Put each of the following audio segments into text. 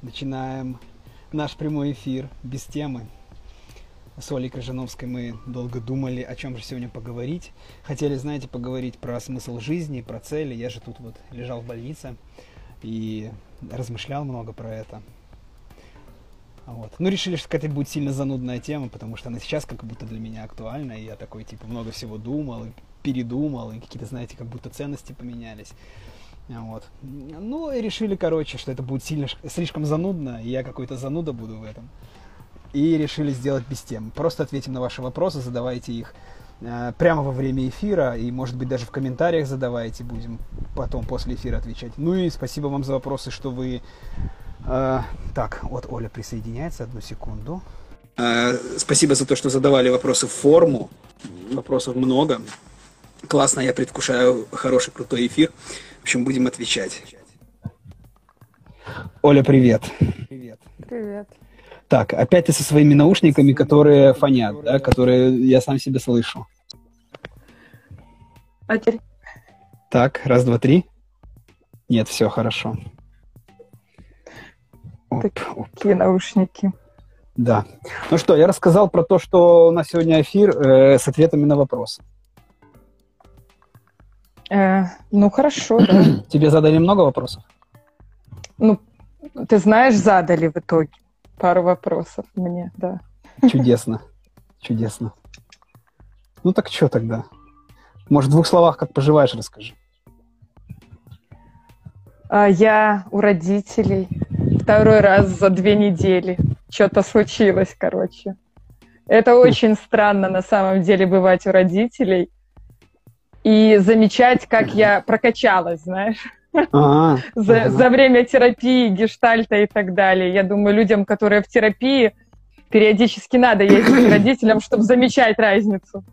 Начинаем наш прямой эфир без темы. С Олей Крыжановской мы долго думали, о чем же сегодня поговорить. Хотели, знаете, поговорить про смысл жизни, про цели. Я же тут вот лежал в больнице и размышлял много про это. Вот. Ну, решили, что это будет сильно занудная тема, потому что она сейчас как будто для меня актуальна, и я такой, типа, много всего думал, передумал, и какие-то, знаете, как будто ценности поменялись. Вот. Ну, и решили, короче, что это будет сильно, слишком занудно, и я какой-то зануда буду в этом. И решили сделать без тем. Просто ответим на ваши вопросы, задавайте их э, прямо во время эфира, и, может быть, даже в комментариях задавайте, будем потом после эфира отвечать. Ну и спасибо вам за вопросы, что вы... Э, так, вот Оля присоединяется, одну секунду. Э, спасибо за то, что задавали вопросы в форму. Вопросов много. Классно, я предвкушаю хороший, крутой эфир общем, будем отвечать. Оля, привет. Привет. Привет. Так, опять ты со своими наушниками, которые фонят, да, которые я сам себе слышу. А теперь? Так, раз, два, три. Нет, все хорошо. Оп, Такие оп. наушники. Да. Ну что, я рассказал про то, что у нас сегодня эфир э, с ответами на вопросы. Э, ну, хорошо, да. Тебе задали много вопросов? Ну, ты знаешь, задали в итоге пару вопросов мне, да. Чудесно, чудесно. Ну так что тогда? Может, в двух словах, как поживаешь, расскажи. А, я у родителей второй раз за две недели. Что-то случилось, короче. Это очень странно на самом деле бывать у родителей и замечать, как я прокачалась, знаешь. А-а-а. За, за время терапии, гештальта и так далее. Я думаю, людям, которые в терапии, периодически надо ездить к родителям, чтобы замечать разницу.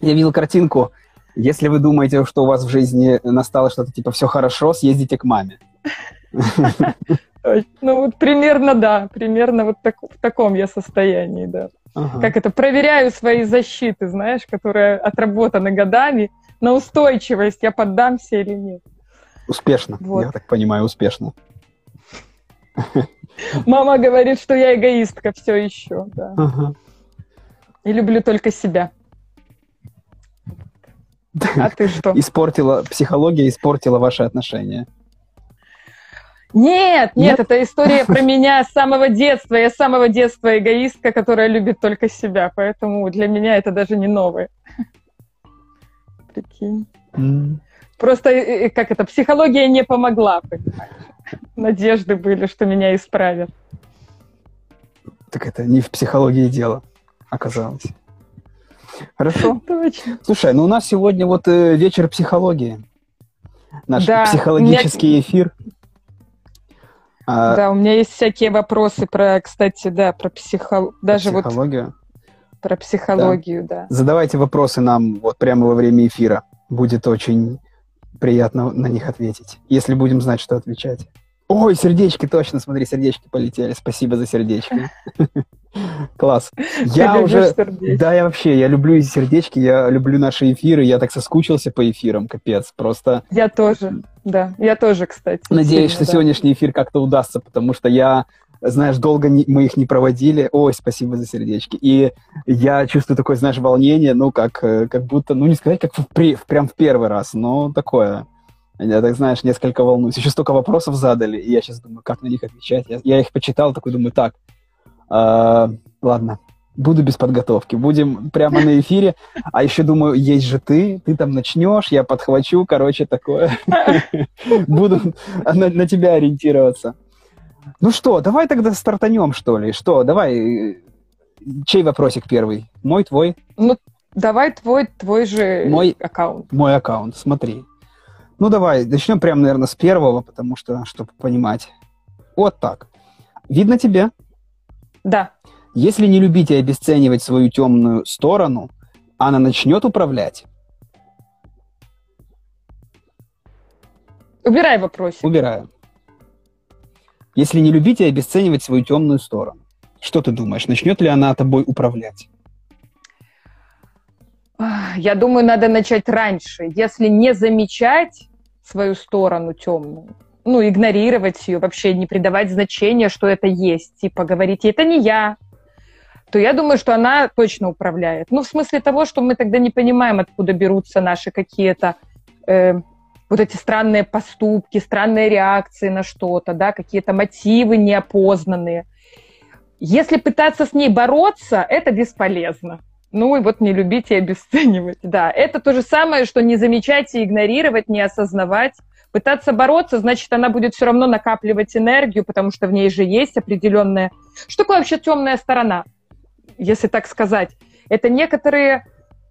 Я видел картинку. Если вы думаете, что у вас в жизни настало что-то типа все хорошо, съездите к маме. Ну вот примерно да, примерно вот так, в таком я состоянии, да. Ага. Как это, проверяю свои защиты, знаешь, которые отработаны годами, на устойчивость, я поддамся или нет. Успешно, вот. я так понимаю, успешно. Мама говорит, что я эгоистка все еще, да. Ага. И люблю только себя. А ты что? Испортила, психология испортила ваши отношения. Нет, нет, нет, это история про меня с самого детства. Я с самого детства эгоистка, которая любит только себя, поэтому для меня это даже не новое прикинь. Mm. Просто, э, э, как это, психология не помогла, понимаешь? Надежды были, что меня исправят. Так это не в психологии дело оказалось. Хорошо. Точно. Слушай, ну у нас сегодня вот э, вечер психологии. Наш да, психологический меня... эфир. А... Да, у меня есть всякие вопросы про, кстати, да, про психо... даже психологию. Про психологию, да. да. Задавайте вопросы нам вот прямо во время эфира. Будет очень приятно на них ответить, если будем знать, что отвечать. Ой, сердечки, точно, смотри, сердечки полетели. Спасибо за сердечки. Класс. Я уже... Да, я вообще, я люблю сердечки, я люблю наши эфиры, я так соскучился по эфирам, капец, просто... Я тоже, да, я тоже, кстати. Надеюсь, что сегодняшний эфир как-то удастся, потому что я знаешь, долго не, мы их не проводили. Ой, спасибо за сердечки. И я чувствую такое, знаешь, волнение, ну, как, э, как будто, ну, не сказать, как в, при, прям в первый раз, но такое. Я так, знаешь, несколько волнуюсь. Еще столько вопросов задали, и я сейчас думаю, как на них отвечать. Я, я их почитал, такой думаю, так, э, ладно, буду без подготовки, будем прямо на эфире. А еще думаю, есть же ты, ты там начнешь, я подхвачу, короче, такое. Буду на тебя ориентироваться. Ну что, давай тогда стартанем, что ли. Что, давай, чей вопросик первый? Мой, твой? Ну, давай твой, твой же мой, аккаунт. Мой аккаунт, смотри. Ну, давай, начнем прямо, наверное, с первого, потому что, чтобы понимать. Вот так. Видно тебе? Да. Если не любить и обесценивать свою темную сторону, она начнет управлять? Убирай вопрос. Убираю если не любить и обесценивать свою темную сторону? Что ты думаешь, начнет ли она тобой управлять? Я думаю, надо начать раньше. Если не замечать свою сторону темную, ну, игнорировать ее, вообще не придавать значения, что это есть, типа говорить, это не я, то я думаю, что она точно управляет. Ну, в смысле того, что мы тогда не понимаем, откуда берутся наши какие-то э, вот эти странные поступки, странные реакции на что-то, да, какие-то мотивы неопознанные. Если пытаться с ней бороться, это бесполезно. Ну и вот не любить и обесценивать. Да, это то же самое, что не замечать и игнорировать, не осознавать. Пытаться бороться, значит, она будет все равно накапливать энергию, потому что в ней же есть определенная... Что такое вообще темная сторона, если так сказать? Это некоторые,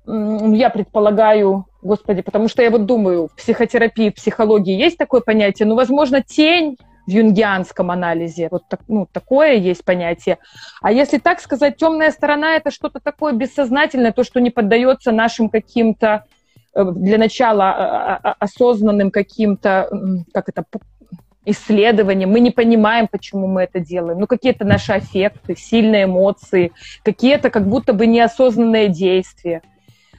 я предполагаю, господи, потому что я вот думаю, в психотерапии, в психологии есть такое понятие, ну, возможно, тень в юнгианском анализе. Вот так, ну, такое есть понятие. А если так сказать, темная сторона это что-то такое бессознательное, то, что не поддается нашим каким-то э, для начала а, а, а, осознанным каким-то, как это, исследованиям, мы не понимаем, почему мы это делаем. Ну, какие-то наши аффекты, сильные эмоции, какие-то как будто бы неосознанные действия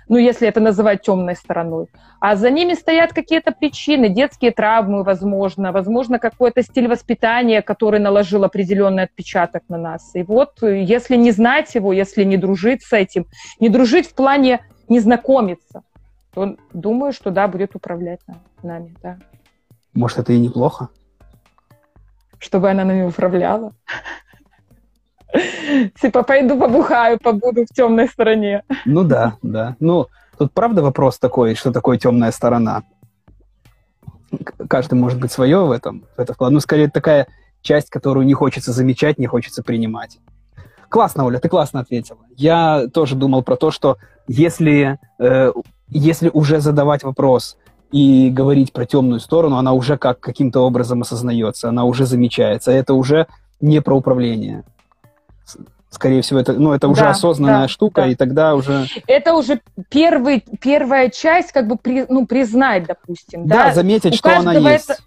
ну, если это называть темной стороной. А за ними стоят какие-то причины, детские травмы, возможно, возможно, какой-то стиль воспитания, который наложил определенный отпечаток на нас. И вот, если не знать его, если не дружить с этим, не дружить в плане не знакомиться, то думаю, что да, будет управлять нами, да. Может, это и неплохо? Чтобы она нами управляла. Типа, пойду побухаю, побуду в темной стороне. Ну да, да. Ну, тут правда вопрос такой, что такое темная сторона. Каждый может быть свое в этом. В это вклад. Ну, скорее, такая часть, которую не хочется замечать, не хочется принимать. Классно, Оля, ты классно ответила. Я тоже думал про то, что если, э, если уже задавать вопрос и говорить про темную сторону, она уже как каким-то образом осознается, она уже замечается. Это уже не про управление скорее всего, это, ну, это уже да, осознанная да, штука, да. и тогда уже... Это уже первый, первая часть, как бы, при, ну, признать, допустим. Да, да? заметить, У что она есть. Это,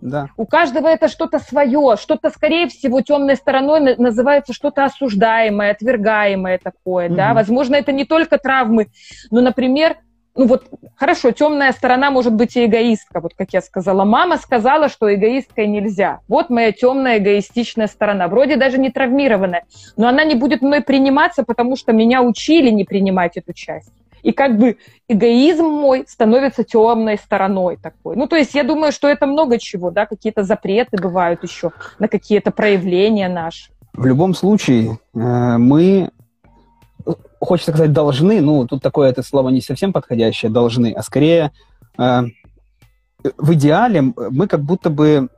да. У каждого это что-то свое, что-то, скорее всего, темной стороной называется что-то осуждаемое, отвергаемое такое, угу. да. Возможно, это не только травмы, но, например, ну вот, хорошо, темная сторона может быть и эгоистка, вот как я сказала. Мама сказала, что эгоисткой нельзя. Вот моя темная эгоистичная сторона. Вроде даже не травмированная, но она не будет мной приниматься, потому что меня учили не принимать эту часть. И как бы эгоизм мой становится темной стороной такой. Ну, то есть я думаю, что это много чего, да, какие-то запреты бывают еще на какие-то проявления наши. В любом случае, э, мы хочется сказать должны, ну, тут такое это слово не совсем подходящее, должны, а скорее э, в идеале мы как будто бы,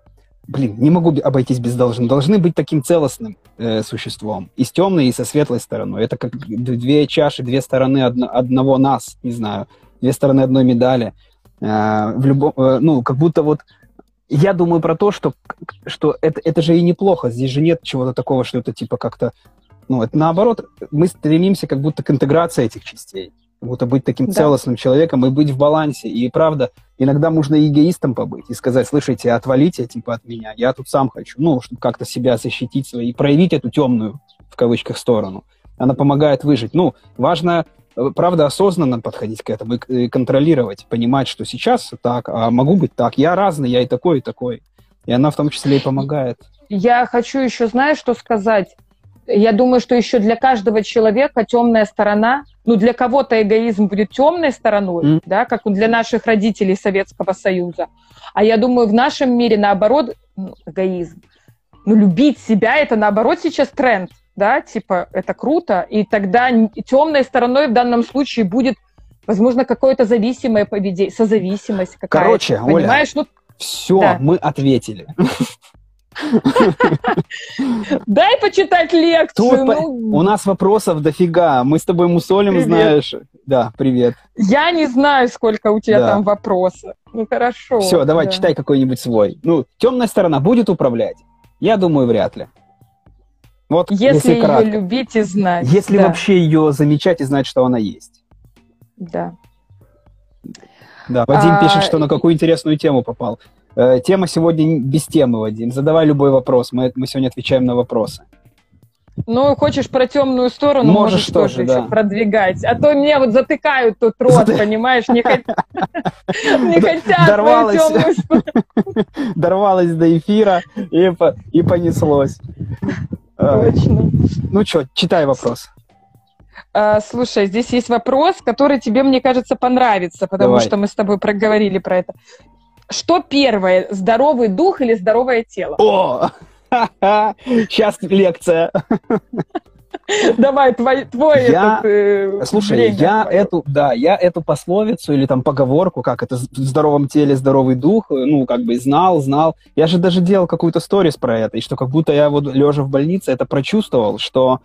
блин, не могу обойтись без должны, должны быть таким целостным э, существом, и с темной, и со светлой стороной. Это как две чаши, две стороны одно, одного нас, не знаю, две стороны одной медали. Э, в любом, э, ну, как будто вот я думаю про то, что, что это, это же и неплохо. Здесь же нет чего-то такого, что это типа как-то ну, это наоборот, мы стремимся как будто к интеграции этих частей, как будто быть таким да. целостным человеком и быть в балансе. И правда, иногда можно эгоистом побыть и сказать, слышите, отвалите типа от меня, я тут сам хочу, ну, чтобы как-то себя защитить свои, и проявить эту темную, в кавычках, сторону. Она помогает выжить. Ну, важно, э, правда, осознанно подходить к этому и контролировать, понимать, что сейчас так, а могу быть так, я разный, я и такой, и такой. И она в том числе и помогает. Я хочу еще, знаешь, что сказать? Я думаю, что еще для каждого человека темная сторона, ну, для кого-то эгоизм будет темной стороной, mm. да, как для наших родителей Советского Союза. А я думаю, в нашем мире, наоборот, ну, эгоизм. Ну, любить себя, это, наоборот, сейчас тренд, да, типа, это круто, и тогда темной стороной в данном случае будет, возможно, какое-то зависимое поведение, созависимость какая-то. Короче, понимаешь? Оля, ну, все, да. мы ответили. Дай почитать лекцию. Ну... У нас вопросов дофига. Мы с тобой мусолим, знаешь. Да, привет. Я не знаю, сколько у тебя там вопросов. Ну хорошо. Все, давай да. читай какой-нибудь свой. Ну, темная сторона будет управлять? Я думаю, вряд ли. Вот, если, если ее любить и знать. Если да. вообще ее замечать и знать, что она есть. Да. Да, Вадим а... пишет, что на какую интересную тему попал. Э, тема сегодня без темы, Вадим. Задавай любой вопрос. Мы, мы сегодня отвечаем на вопросы. Ну, хочешь про темную сторону, можешь, можешь тоже, тоже да. еще продвигать. А то мне вот затыкают тут рот, понимаешь, не хотят темную Дорвалась до эфира и понеслось. Точно. Ну что, читай вопрос. А, слушай, здесь есть вопрос, который тебе, мне кажется, понравится, потому Давай. что мы с тобой проговорили про это. Что первое, здоровый дух или здоровое тело? О, сейчас лекция. Давай, твой, твой я, этот, э, Слушай, я твое. эту, да, я эту пословицу или там поговорку, как это в здоровом теле здоровый дух, ну, как бы знал, знал. Я же даже делал какую-то сторис про это, и что как будто я вот лежа в больнице это прочувствовал, что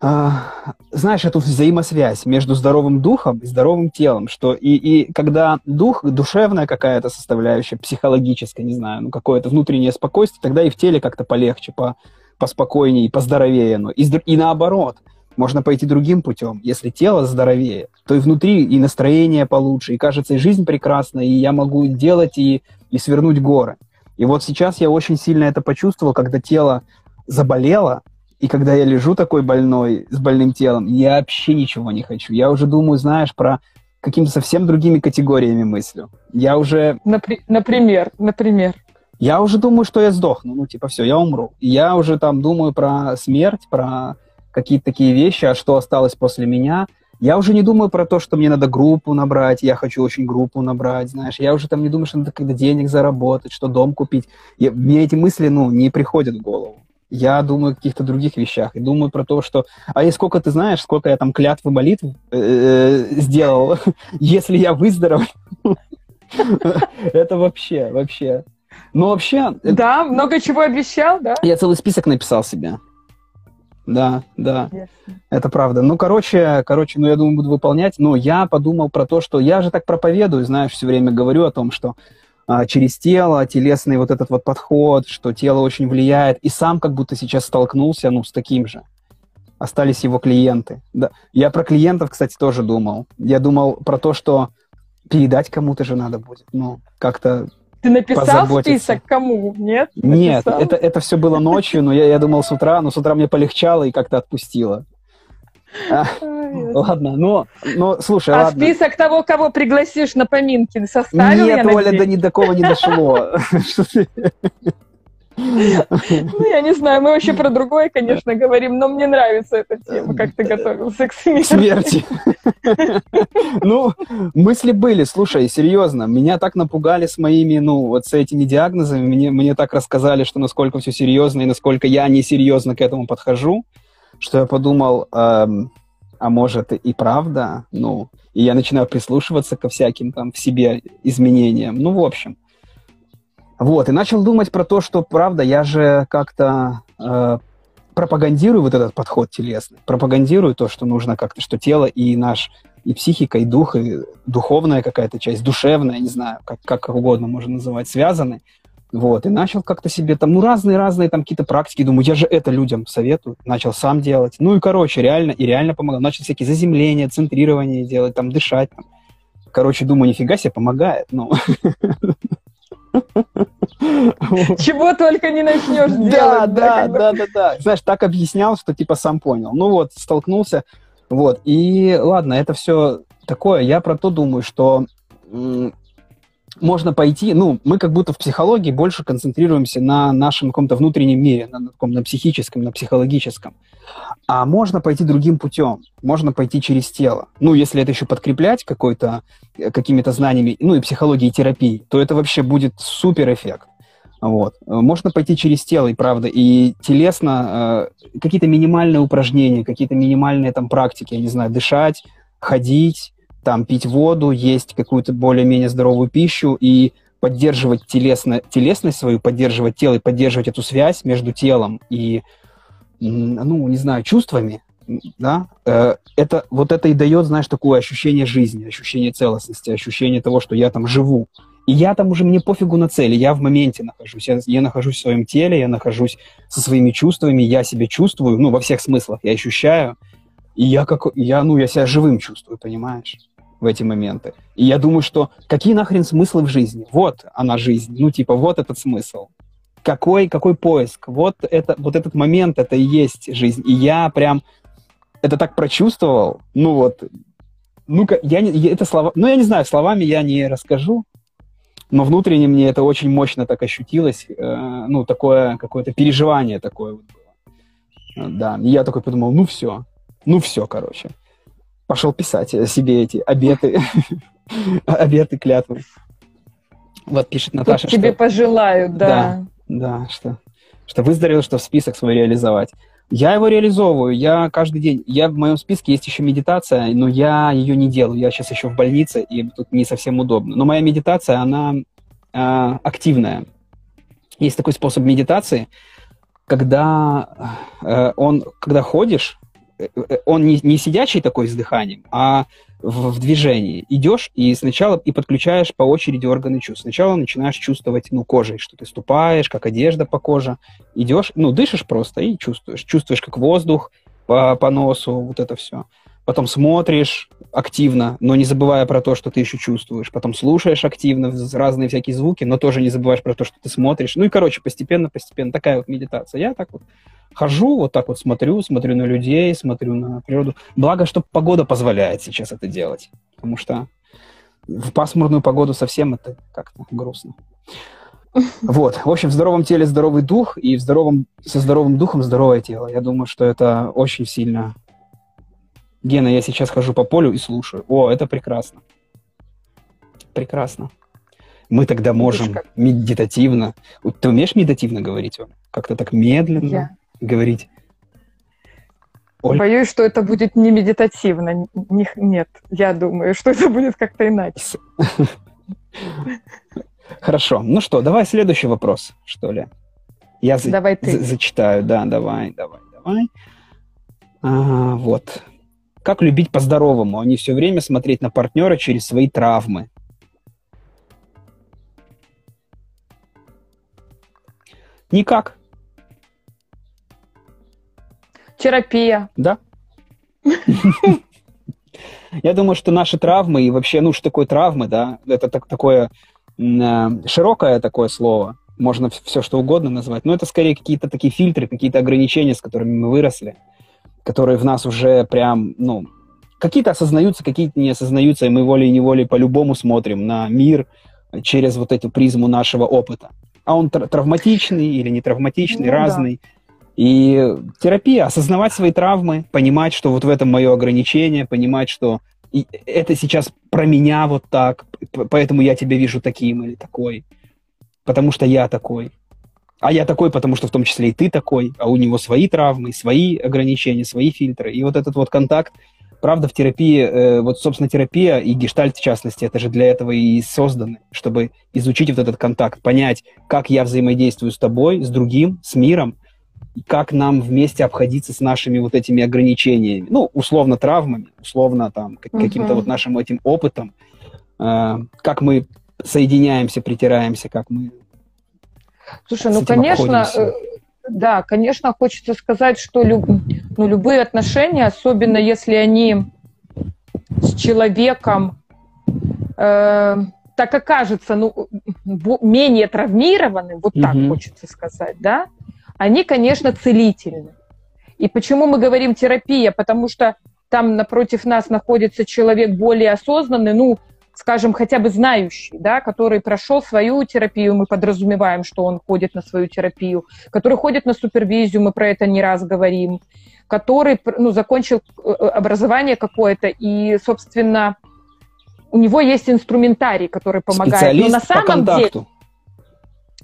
а, знаешь, эту взаимосвязь между здоровым духом и здоровым телом, что и, и когда дух, душевная какая-то составляющая, психологическая, не знаю, ну какое-то внутреннее спокойствие, тогда и в теле как-то полегче, по, поспокойнее, поздоровее. Но. И, и наоборот, можно пойти другим путем. Если тело здоровее, то и внутри и настроение получше, и кажется, и жизнь прекрасна, и я могу делать и, и свернуть горы. И вот сейчас я очень сильно это почувствовал, когда тело заболело, и когда я лежу такой больной, с больным телом, я вообще ничего не хочу. Я уже думаю, знаешь, про какими-то совсем другими категориями мыслю. Я уже... Напри- например, например. Я уже думаю, что я сдохну, ну, типа, все, я умру. Я уже там думаю про смерть, про какие-то такие вещи, а что осталось после меня. Я уже не думаю про то, что мне надо группу набрать, я хочу очень группу набрать, знаешь. Я уже там не думаю, что надо когда денег заработать, что дом купить. Я, мне эти мысли, ну, не приходят в голову я думаю о каких-то других вещах. И думаю про то, что... А и сколько ты знаешь, сколько я там клятвы молитв э, э, сделал, если я выздоровлю. Это вообще, вообще. Ну, вообще... Да, много чего обещал, да? Я целый список написал себе. Да, да, это правда. Ну, короче, короче, ну, я думаю, буду выполнять. Но я подумал про то, что я же так проповедую, знаешь, все время говорю о том, что через тело, телесный вот этот вот подход, что тело очень влияет, и сам как будто сейчас столкнулся, ну, с таким же. Остались его клиенты. Да. Я про клиентов, кстати, тоже думал. Я думал про то, что передать кому-то же надо будет, ну, как-то ты написал список кому? Нет? Нет, это, это все было ночью, но я, я думал с утра, но с утра мне полегчало и как-то отпустило. Ладно, ну, ну, слушай, а ладно. список того, кого пригласишь на поминки, составил Нет, я Оля, до ни до кого не дошло. Ну, я не знаю, мы вообще про другое, конечно, говорим, но мне нравится эта тема, как ты готовился к смерти. Смерти. Ну, мысли были, слушай, серьезно, меня так напугали с моими, ну, вот с этими диагнозами, мне, мне так рассказали, что насколько все серьезно и насколько я несерьезно к этому подхожу что я подумал, эм, а может и правда, ну, и я начинаю прислушиваться ко всяким там в себе изменениям, ну, в общем. Вот, и начал думать про то, что, правда, я же как-то э, пропагандирую вот этот подход телесный, пропагандирую то, что нужно как-то, что тело и наш, и психика, и дух, и духовная какая-то часть, душевная, не знаю, как, как угодно можно называть, связаны. Вот, и начал как-то себе там, ну, разные-разные там какие-то практики, думаю, я же это людям советую, начал сам делать. Ну и, короче, реально, и реально помогал. Начал всякие заземления, центрирование делать, там, дышать. Там. Короче, думаю, нифига себе, помогает, ну. Чего только не начнешь делать. Да, да, да, да, да. Знаешь, так объяснял, что типа сам понял. Ну вот, столкнулся, вот. И ладно, это все такое. Я про то думаю, что можно пойти, ну, мы как будто в психологии больше концентрируемся на нашем каком-то внутреннем мире, на, таком, на психическом, на психологическом. А можно пойти другим путем, можно пойти через тело. Ну, если это еще подкреплять какой-то, э, какими-то знаниями, ну, и психологией, и терапией, то это вообще будет супер эффект. Вот. Можно пойти через тело, и правда, и телесно э, какие-то минимальные упражнения, какие-то минимальные там практики, я не знаю, дышать, ходить, там пить воду, есть какую-то более-менее здоровую пищу и поддерживать телесно, телесность свою, поддерживать тело и поддерживать эту связь между телом и, ну, не знаю, чувствами, да, э, это, вот это и дает, знаешь, такое ощущение жизни, ощущение целостности, ощущение того, что я там живу. И я там уже, мне пофигу на цели, я в моменте нахожусь, я, я нахожусь в своем теле, я нахожусь со своими чувствами, я себя чувствую, ну, во всех смыслах, я ощущаю, и я как, я, ну, я себя живым чувствую, понимаешь, в эти моменты. И я думаю, что какие нахрен смыслы в жизни? Вот она жизнь, ну, типа, вот этот смысл. какой, какой поиск? Вот, это, вот этот момент, это и есть жизнь. И я прям это так прочувствовал. Ну вот, ну-ка, я не, это слова, ну я не знаю, словами я не расскажу, но внутренне мне это очень мощно так ощутилось, э, ну такое какое-то переживание такое вот было. Э, да, и я такой подумал, ну все, ну все, короче. Пошел писать себе эти обеты, обеты клятвы. Вот пишет Наташа, Тут тебе пожелаю, да. Да, что, что выздоровел, что в список свой реализовать. Я его реализовываю, я каждый день. Я в моем списке есть еще медитация, но я ее не делаю. Я сейчас еще в больнице, и тут не совсем удобно. Но моя медитация, она э, активная. Есть такой способ медитации, когда э, он, когда ходишь, э, э, он не, не сидячий такой с дыханием, а в, в движении. Идешь и сначала и подключаешь по очереди органы чувств. Сначала начинаешь чувствовать, ну, кожей, что ты ступаешь, как одежда по коже. Идешь, ну, дышишь просто и чувствуешь. Чувствуешь, как воздух по, по носу, вот это все. Потом смотришь активно, но не забывая про то, что ты еще чувствуешь. Потом слушаешь активно разные всякие звуки, но тоже не забываешь про то, что ты смотришь. Ну и, короче, постепенно-постепенно такая вот медитация. Я так вот хожу, вот так вот смотрю, смотрю на людей, смотрю на природу. Благо, что погода позволяет сейчас это делать, потому что в пасмурную погоду совсем это как-то грустно. Вот. В общем, в здоровом теле здоровый дух, и в здоровом, со здоровым духом здоровое тело. Я думаю, что это очень сильно... Гена, я сейчас хожу по полю и слушаю. О, это прекрасно. Прекрасно. Мы тогда можем медитативно... Ты умеешь медитативно говорить, Как-то так медленно? Я говорить. Оль? Боюсь, что это будет не медитативно. Не, нет, я думаю, что это будет как-то иначе. Хорошо. Ну что, давай следующий вопрос, что ли. Я за- давай ты. За- зачитаю, да, давай, давай, давай. А, вот. Как любить по-здоровому, а не все время смотреть на партнера через свои травмы? Никак. Терапия. Да. Я думаю, что наши травмы и вообще, ну, что такое травмы, да, это так, такое э, широкое такое слово, можно все что угодно назвать, но это скорее какие-то такие фильтры, какие-то ограничения, с которыми мы выросли, которые в нас уже прям, ну, какие-то осознаются, какие-то не осознаются, и мы волей-неволей по-любому смотрим на мир через вот эту призму нашего опыта. А он травматичный или не травматичный, ну, разный. Да. И терапия, осознавать свои травмы, понимать, что вот в этом мое ограничение, понимать, что это сейчас про меня вот так, поэтому я тебя вижу таким или такой, потому что я такой. А я такой, потому что в том числе и ты такой, а у него свои травмы, свои ограничения, свои фильтры. И вот этот вот контакт, правда, в терапии, э, вот, собственно, терапия и гештальт, в частности, это же для этого и созданы, чтобы изучить вот этот контакт, понять, как я взаимодействую с тобой, с другим, с миром, как нам вместе обходиться с нашими вот этими ограничениями, ну, условно травмами, условно там каким-то вот нашим этим опытом, э, как мы соединяемся, притираемся, как мы. Слушай, ну, конечно, э, да, конечно, хочется сказать, что люб, ну, любые отношения, особенно если они с человеком, э, так окажется, ну, менее травмированы, вот так uh-huh. хочется сказать, да, они, конечно, целительны. И почему мы говорим терапия? Потому что там напротив нас находится человек более осознанный, ну, скажем, хотя бы знающий, да, который прошел свою терапию, мы подразумеваем, что он ходит на свою терапию, который ходит на супервизию, мы про это не раз говорим, который, ну, закончил э, образование какое-то, и, собственно, у него есть инструментарий, который помогает. Специалист Но на самом по контакту. деле,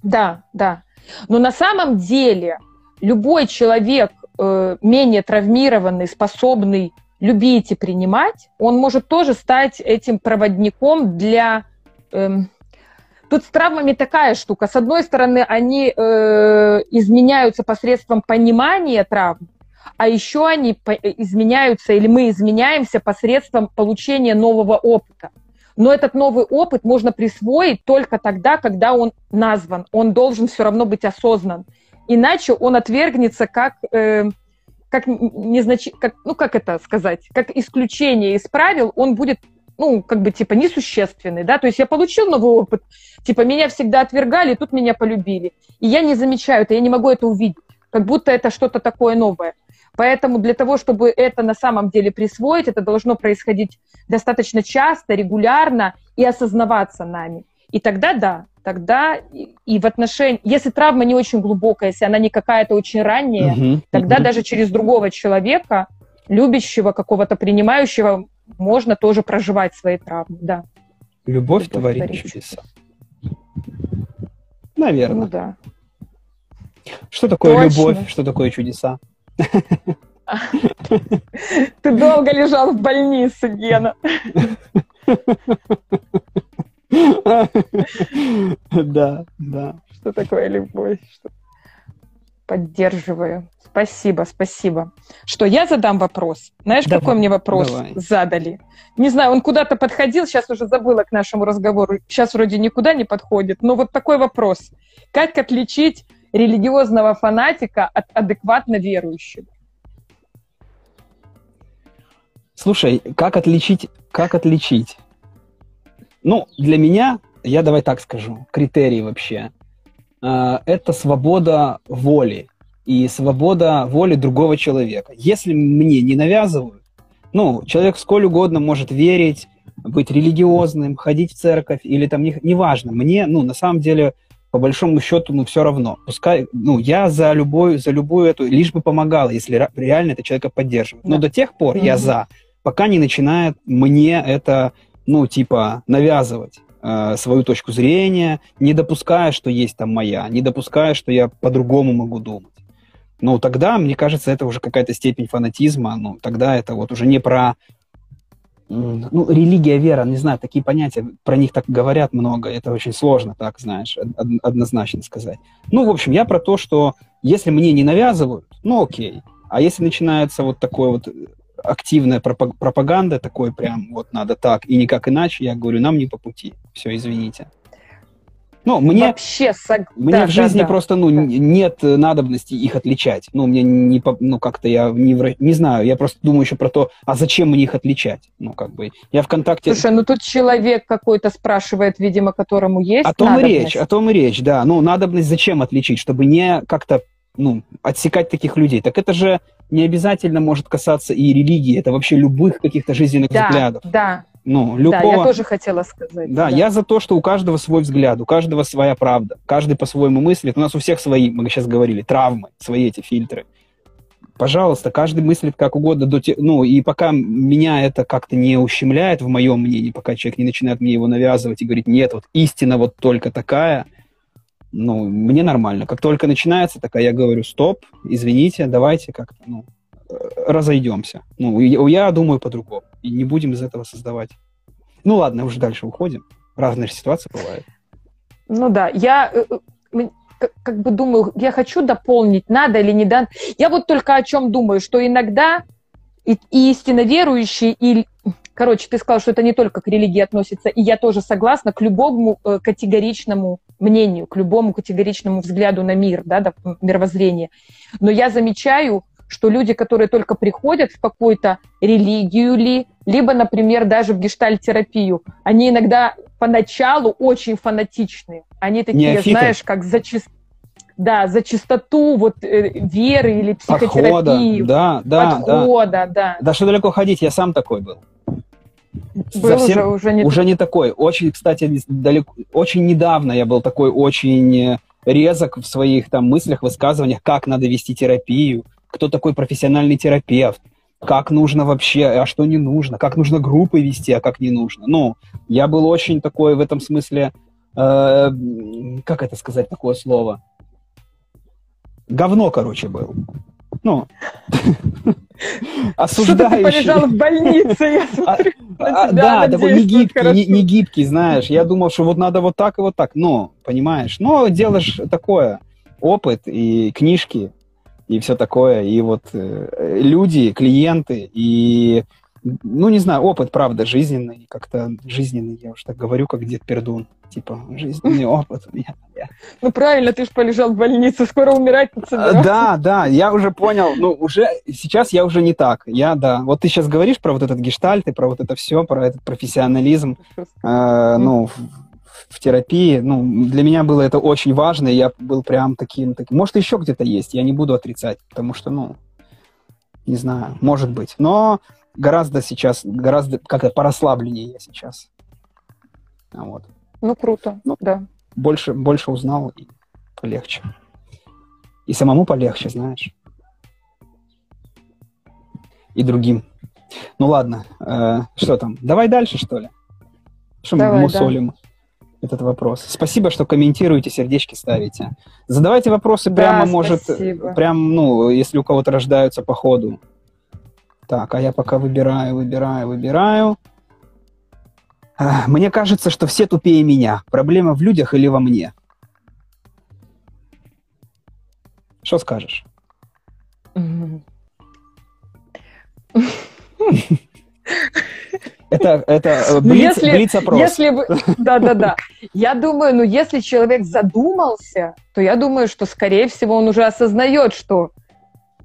да, да. Но на самом деле любой человек, э, менее травмированный, способный любить и принимать, он может тоже стать этим проводником для... Э, тут с травмами такая штука. С одной стороны, они э, изменяются посредством понимания травм, а еще они изменяются, или мы изменяемся посредством получения нового опыта. Но этот новый опыт можно присвоить только тогда, когда он назван. Он должен все равно быть осознан. Иначе он отвергнется как, э, как, незнач... как, ну, как это сказать, как исключение из правил, он будет ну, как бы, типа, несущественный, да, то есть я получил новый опыт, типа, меня всегда отвергали, тут меня полюбили, и я не замечаю это, я не могу это увидеть, как будто это что-то такое новое. Поэтому для того, чтобы это на самом деле присвоить, это должно происходить достаточно часто, регулярно и осознаваться нами. И тогда да, тогда и в отношении, если травма не очень глубокая, если она не какая-то очень ранняя, uh-huh, тогда uh-huh. даже через другого человека, любящего, какого-то принимающего, можно тоже проживать свои травмы, да. Любовь, Любовь творит, творит чудеса. Наверное. Ну да. Что такое Точно. любовь, что такое чудеса? Ты долго лежал в больнице, Гена. Да, да. Что такое любовь? Поддерживаю. Спасибо, спасибо. Что, я задам вопрос? Знаешь, давай, какой мне вопрос давай. задали? Не знаю, он куда-то подходил, сейчас уже забыла к нашему разговору. Сейчас вроде никуда не подходит. Но вот такой вопрос. Как отличить религиозного фанатика от адекватно верующего? Слушай, как отличить, как отличить? Ну, для меня, я давай так скажу, критерий вообще, э, это свобода воли и свобода воли другого человека. Если мне не навязывают, ну, человек сколь угодно может верить, быть религиозным, ходить в церковь или там, неважно, не мне, ну, на самом деле, по большому счету, ну, все равно. Пускай, ну, я за любую, за любую эту, лишь бы помогала, если реально это человека поддерживает. Но да. до тех пор mm-hmm. я за, пока не начинает мне это, ну, типа, навязывать э, свою точку зрения, не допуская, что есть там моя, не допуская, что я по-другому могу думать. Ну, тогда, мне кажется, это уже какая-то степень фанатизма, ну, тогда это вот уже не про ну, религия, вера, не знаю, такие понятия, про них так говорят много, это очень сложно, так, знаешь, однозначно сказать. Ну, в общем, я про то, что если мне не навязывают, ну, окей, а если начинается вот такое вот активная пропаганда, такой прям вот надо так и никак иначе, я говорю, нам не по пути, все, извините. Ну, мне, Вообще, сог... мне да, в жизни да, просто ну, да. нет надобности их отличать. Ну, мне не, ну, как-то я не, не знаю, я просто думаю еще про то, а зачем мне их отличать? Ну, как бы, я ВКонтакте... Слушай, ну тут человек какой-то спрашивает, видимо, которому есть О том надобность. и речь, о том и речь, да. Ну, надобность зачем отличить? Чтобы не как-то, ну, отсекать таких людей. Так это же не обязательно может касаться и религии, это вообще любых каких-то жизненных да, взглядов. Да, ну, любого... Да, я тоже хотела сказать. Да, да, я за то, что у каждого свой взгляд, у каждого своя правда. Каждый по-своему мыслит. У нас у всех свои, мы сейчас говорили, травмы, свои эти фильтры. Пожалуйста, каждый мыслит как угодно. До те... Ну, и пока меня это как-то не ущемляет в моем мнении, пока человек не начинает мне его навязывать и говорить, нет, вот истина вот только такая, ну, мне нормально. Как только начинается такая, я говорю, стоп, извините, давайте как-то, ну, разойдемся. Ну, я думаю по-другому. И не будем из этого создавать. Ну ладно, уже дальше уходим. Разные ситуации бывают. Ну да, я э, э, как бы думаю, я хочу дополнить, надо или не надо. Я вот только о чем думаю, что иногда и, и истинно верующие, и, короче, ты сказал, что это не только к религии относится, и я тоже согласна к любому э, категоричному мнению, к любому категоричному взгляду на мир, да, мировоззрение. Но я замечаю, что люди, которые только приходят в какую-то религию ли, либо, например, даже в гештальтерапию, они иногда поначалу очень фанатичные. Они такие, Неофиты. знаешь, как за чистоту да, за чистоту вот э, веры или психотерапии. Подхода, да, да, подхода, да. да. Да что далеко ходить, я сам такой был. Был Совсем, уже, уже, не, уже не такой. Очень, кстати, далеко, очень недавно я был такой очень резок в своих там мыслях, высказываниях, как надо вести терапию, кто такой профессиональный терапевт, как нужно вообще, а что не нужно, как нужно группы вести, а как не нужно. Ну, я был очень такой в этом смысле, э, как это сказать, такое слово? Говно, короче, был. Ну, осуждающий. Что ты полежал в больнице, я смотрю а, Да, такой не гибкий, не гибкий, знаешь. Я думал, что вот надо вот так и вот так. Но, понимаешь, но делаешь такое, опыт и книжки, и все такое. И вот э, люди, клиенты, и ну, не знаю, опыт, правда, жизненный, как-то жизненный, я уж так говорю, как дед Пердун, типа, жизненный опыт у меня. Ну, правильно, ты же полежал в больнице, скоро умирать собирался. Да, да, я уже понял, ну, уже, сейчас я уже не так, я, да, вот ты сейчас говоришь про вот этот гештальт и про вот это все, про этот профессионализм, э, ну, в, в терапии, ну, для меня было это очень важно, и я был прям таким, таким, может, еще где-то есть, я не буду отрицать, потому что, ну, не знаю, может быть, но гораздо сейчас, гораздо как-то порасслабленнее я сейчас. А вот. Ну, круто, ну, да. Больше, больше узнал и полегче. И самому полегче, знаешь. И другим. Ну ладно, э, что там? Давай дальше, что ли? Что Давай, мы мусолим да. этот вопрос? Спасибо, что комментируете, сердечки ставите. Задавайте вопросы да, прямо, может, прям, ну, если у кого-то рождаются по ходу. Так, а я пока выбираю, выбираю, выбираю. Мне кажется, что все тупее меня. Проблема в людях или во мне? Что скажешь? Это, это э, ну, блиц, если, блиц опрос. Если бы, да, да, да. Я думаю, ну, если человек задумался, то я думаю, что, скорее всего, он уже осознает, что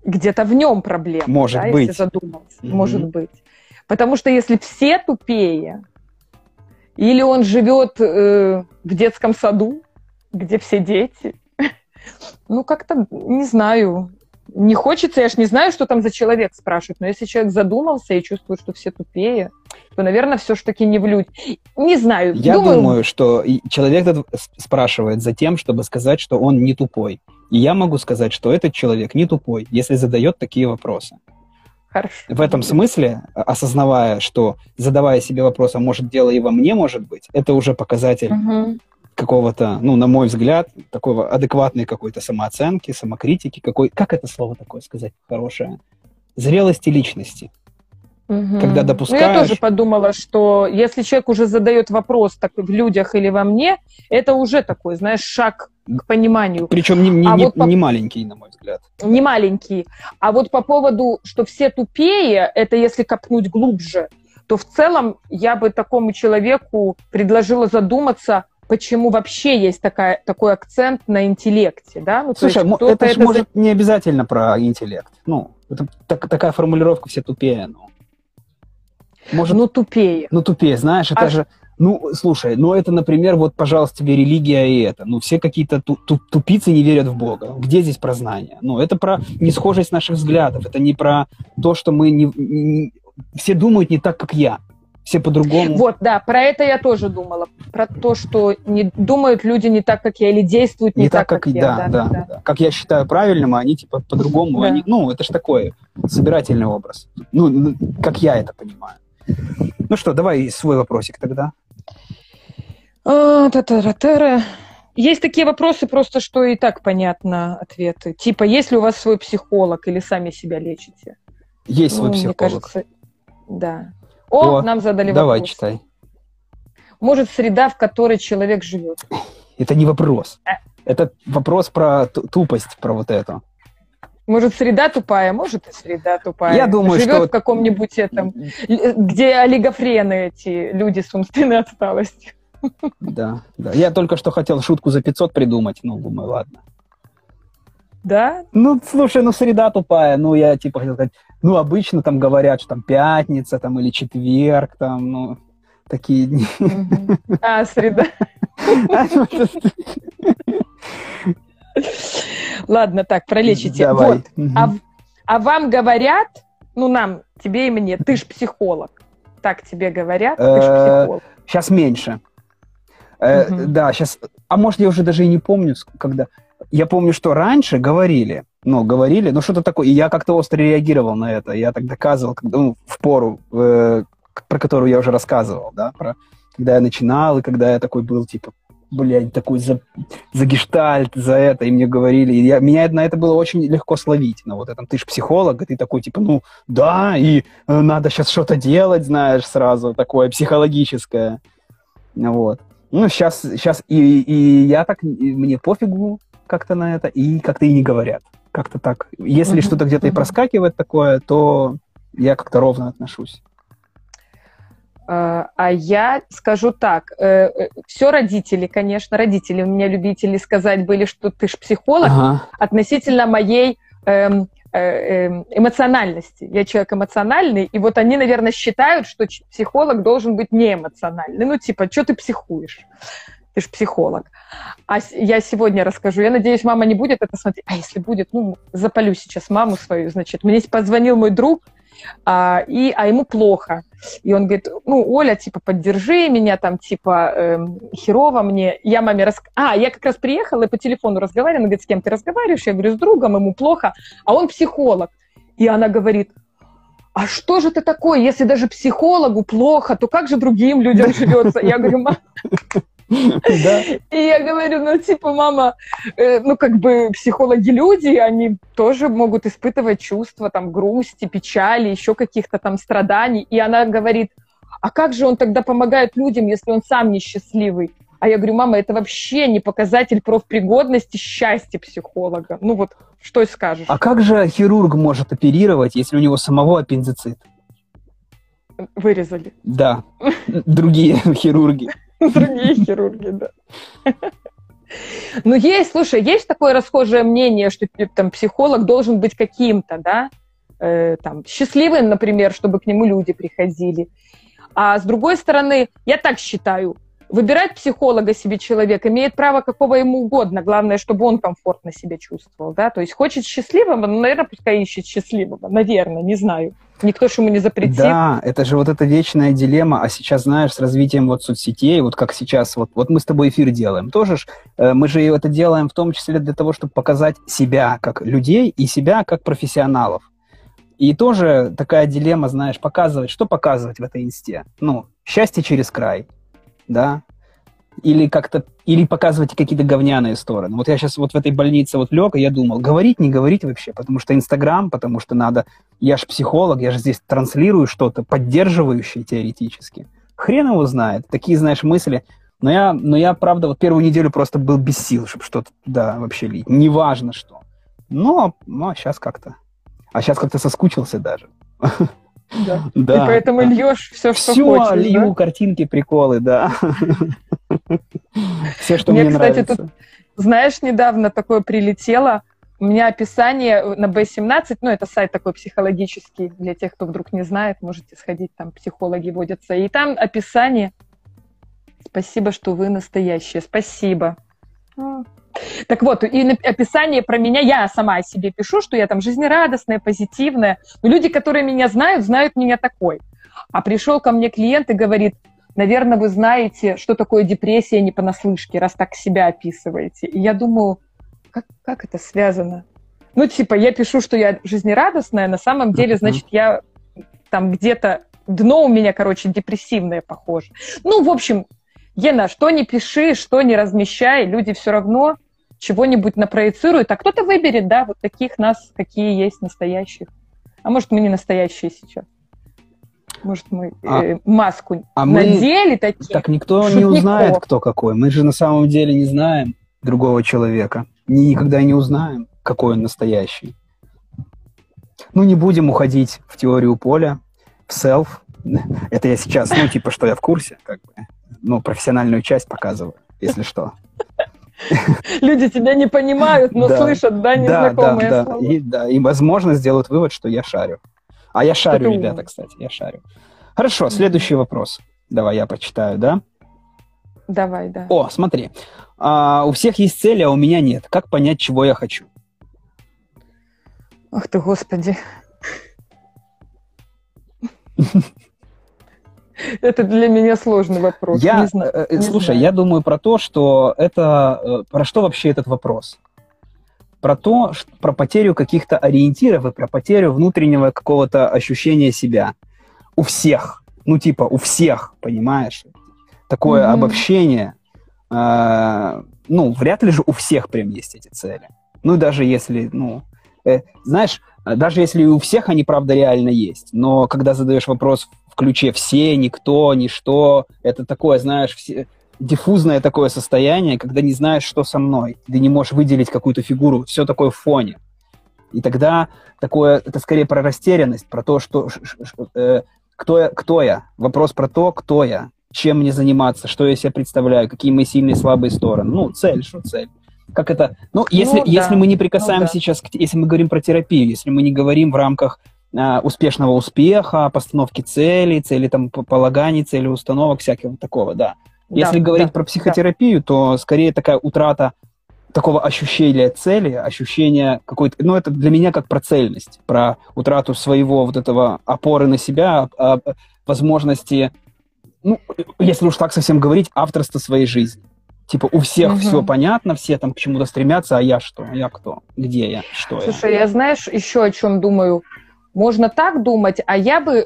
где-то в нем проблема. Может да, быть. Если задумался. Mm-hmm. Может быть. Потому что если все тупее, или он живет э, в детском саду, где все дети, ну, как-то, не знаю, не хочется, я ж не знаю, что там за человек спрашивает, но если человек задумался и чувствует, что все тупее, то, наверное, все-таки не в людь. Не знаю. Я думаю... думаю, что человек спрашивает за тем, чтобы сказать, что он не тупой. И я могу сказать, что этот человек не тупой, если задает такие вопросы. Хорошо. В этом смысле, осознавая, что задавая себе вопрос, а может дело и во мне может быть, это уже показатель угу. какого-то, ну, на мой взгляд, такого адекватной какой-то самооценки, самокритики, какой, как это слово такое сказать хорошее? Зрелости личности. Угу. Когда допускаешь... Ну, я тоже подумала, что если человек уже задает вопрос так в людях или во мне, это уже такой, знаешь, шаг к пониманию. Причем не, не, а не, вот по... не маленький, на мой взгляд. Не маленький. А вот по поводу, что все тупее, это если копнуть глубже, то в целом я бы такому человеку предложила задуматься, почему вообще есть такая, такой акцент на интеллекте, да? Ну, Слушай, есть, это, это же может не обязательно про интеллект. Ну, это так, такая формулировка все тупее, ну. Может, ну, тупее. Ну, тупее, знаешь, это а... же... Ну, слушай, ну это, например, вот, пожалуйста, тебе религия и это. Ну, все какие-то ту ту тупицы не верят в Бога. Где здесь про знание? Ну, это про несхожесть наших взглядов. Это не про то, что мы не, не... Все думают не так, как я. Все по-другому. Вот, да, про это я тоже думала. Про то, что не думают люди не так, как я, или действуют не, не так, так, как, как я. Да да, да, да, да. Как я считаю правильным, а они типа по-другому. Да. Они, ну, это же такой собирательный образ. Ну, как я это понимаю. Ну что, давай свой вопросик тогда. А, есть такие вопросы, просто что и так понятно ответы. Типа, есть ли у вас свой психолог или сами себя лечите? Есть свой ну, психолог. Мне кажется, да. О, О нам задали давай, вопрос. Давай, читай. Может, среда, в которой человек живет? Это не вопрос. А... Это вопрос про тупость, про вот это. Может, среда тупая, может, и среда тупая. Я думаю, Живет что... в каком-нибудь этом, где олигофрены эти люди с умственной отсталостью. Да, да. Я только что хотел шутку за 500 придумать, ну, думаю, ладно. Да? Ну, слушай, ну, среда тупая, ну, я, типа, хотел сказать, ну, обычно там говорят, что там пятница, там, или четверг, там, ну, такие дни. А, среда. Ладно, так, пролечите. Вот. А, а вам говорят, ну нам, тебе и мне, ты ж психолог. Так тебе говорят, ты ж э, психолог. Сейчас меньше. Угу. Да, сейчас. А может, я уже даже и не помню, когда. Я помню, что раньше говорили, ну, говорили, ну, что-то такое. И я как-то остро реагировал на это. Я так доказывал, ну, в пору, э, про которую я уже рассказывал, да, про когда я начинал, и когда я такой был, типа, блядь, такой за, за гештальт, за это, и мне говорили, и я, меня на это было очень легко словить, на вот этом, ты же психолог, и ты такой, типа, ну, да, и э, надо сейчас что-то делать, знаешь, сразу, такое психологическое, вот. Ну, сейчас, сейчас и, и я так, и мне пофигу как-то на это, и как-то и не говорят, как-то так. Если mm-hmm. что-то где-то mm-hmm. и проскакивает такое, то я как-то ровно отношусь. А я скажу так, все родители, конечно, родители у меня любители сказать были, что ты ж психолог, ага. относительно моей эм, эм, эмоциональности. Я человек эмоциональный, и вот они, наверное, считают, что психолог должен быть неэмоциональный. Ну, типа, что ты психуешь? Ты же психолог. А я сегодня расскажу. Я надеюсь, мама не будет это смотреть. А если будет, ну, запалю сейчас маму свою. Значит, мне позвонил мой друг, а, и, а ему плохо. И он говорит, ну, Оля, типа, поддержи меня, там, типа, э, херово мне. Я маме рас... А, я как раз приехала и по телефону разговаривала. Она говорит, с кем ты разговариваешь? Я говорю, с другом, ему плохо. А он психолог. И она говорит, а что же ты такое, если даже психологу плохо, то как же другим людям живется? Я говорю, мама, да. И я говорю, ну, типа, мама, э, ну, как бы психологи люди, они тоже могут испытывать чувства, там, грусти, печали, еще каких-то там страданий. И она говорит, а как же он тогда помогает людям, если он сам несчастливый? А я говорю, мама, это вообще не показатель профпригодности счастья психолога. Ну вот, что скажешь? А как же хирург может оперировать, если у него самого аппендицит? Вырезали. Да, другие хирурги. Другие хирурги, да. Ну, есть, слушай, есть такое расхожее мнение, что там психолог должен быть каким-то, да, э, там, счастливым, например, чтобы к нему люди приходили. А с другой стороны, я так считаю, Выбирать психолога себе человек имеет право какого ему угодно. Главное, чтобы он комфортно себя чувствовал. Да? То есть хочет счастливого, ну, наверное, пускай ищет счастливого. Наверное, не знаю. Никто же ему не запретит. Да, это же вот эта вечная дилемма. А сейчас, знаешь, с развитием вот соцсетей, вот как сейчас, вот, вот мы с тобой эфир делаем. Тоже ж, э, мы же это делаем в том числе для того, чтобы показать себя как людей и себя как профессионалов. И тоже такая дилемма, знаешь, показывать, что показывать в этой инсте. Ну, счастье через край да, или как-то, или показывать какие-то говняные стороны. Вот я сейчас вот в этой больнице вот лег, и я думал, говорить, не говорить вообще, потому что Инстаграм, потому что надо, я же психолог, я же здесь транслирую что-то поддерживающее теоретически. Хрен его знает, такие, знаешь, мысли. Но я, но я, правда, вот первую неделю просто был без сил, чтобы что-то, да, вообще лить. Неважно что. Но, но сейчас как-то. А сейчас как-то соскучился даже. Да. да. И поэтому льешь все, что все хочешь. Все лью, да? картинки, приколы, да. Все, что мне, кстати, нравится. Тут, знаешь, недавно такое прилетело. У меня описание на B17, ну, это сайт такой психологический, для тех, кто вдруг не знает, можете сходить, там психологи водятся. И там описание «Спасибо, что вы настоящие». Спасибо. Так вот, и описание про меня, я сама о себе пишу, что я там жизнерадостная, позитивная. Но люди, которые меня знают, знают меня такой. А пришел ко мне клиент и говорит, наверное, вы знаете, что такое депрессия не понаслышке, раз так себя описываете. И я думаю, как, как это связано? Ну, типа, я пишу, что я жизнерадостная, на самом деле, значит, я там где-то дно у меня, короче, депрессивное похоже. Ну, в общем, Ена, что не пиши, что не размещай, люди все равно чего-нибудь напроецируют, а кто-то выберет, да, вот таких нас, какие есть настоящих. А может, мы не настоящие сейчас. Может, мы а, э, маску а надели мы... такие. Так никто шутников. не узнает, кто какой. Мы же на самом деле не знаем другого человека. Никогда не узнаем, какой он настоящий. Ну, не будем уходить в теорию поля, в селф. Это я сейчас, ну, типа, что я в курсе, как бы ну, профессиональную часть показываю, если что. Люди тебя не понимают, но слышат, да, незнакомые да, да, слова. И, да, и, возможно, сделают вывод, что я шарю. А я шарю, ребята, кстати, я шарю. Хорошо, следующий вопрос. Давай я прочитаю, да? Давай, да. О, смотри. А, у всех есть цели, а у меня нет. Как понять, чего я хочу? Ах ты, Господи. Это для меня сложный вопрос. Я, не знаю, э, не слушай, знаю. я думаю про то, что это... Э, про что вообще этот вопрос? Про то, про потерю каких-то ориентиров и про потерю внутреннего какого-то ощущения себя. У всех. Ну, типа, у всех, понимаешь? Такое mm-hmm. обобщение. Э, ну, вряд ли же у всех прям есть эти цели. Ну, даже если, ну... Э, знаешь, даже если у всех они, правда, реально есть, но когда задаешь вопрос ключе все, никто, ничто. Это такое, знаешь, все, диффузное такое состояние, когда не знаешь, что со мной. Ты не можешь выделить какую-то фигуру, все такое в фоне. И тогда такое, это скорее про растерянность, про то, что, э, кто я, кто я. Вопрос про то, кто я, чем мне заниматься, что я себе представляю, какие мои сильные и слабые стороны. Ну, цель, что цель. Как это? Ну, если, ну, да. если мы не прикасаемся ну, да. сейчас, если мы говорим про терапию, если мы не говорим в рамках успешного успеха, постановки целей, цели там полаганий, цели установок, всякого такого, да. Если да, говорить да, про психотерапию, да. то скорее такая утрата такого ощущения цели, ощущения какой-то... Ну, это для меня как про цельность, про утрату своего вот этого опоры на себя, а, возможности, ну, если уж так совсем говорить, авторства своей жизни. Типа у всех угу. все понятно, все там к чему-то стремятся, а я что? Я кто? Где я? Что Слушай, я? я знаешь еще о чем думаю? Можно так думать, а я бы,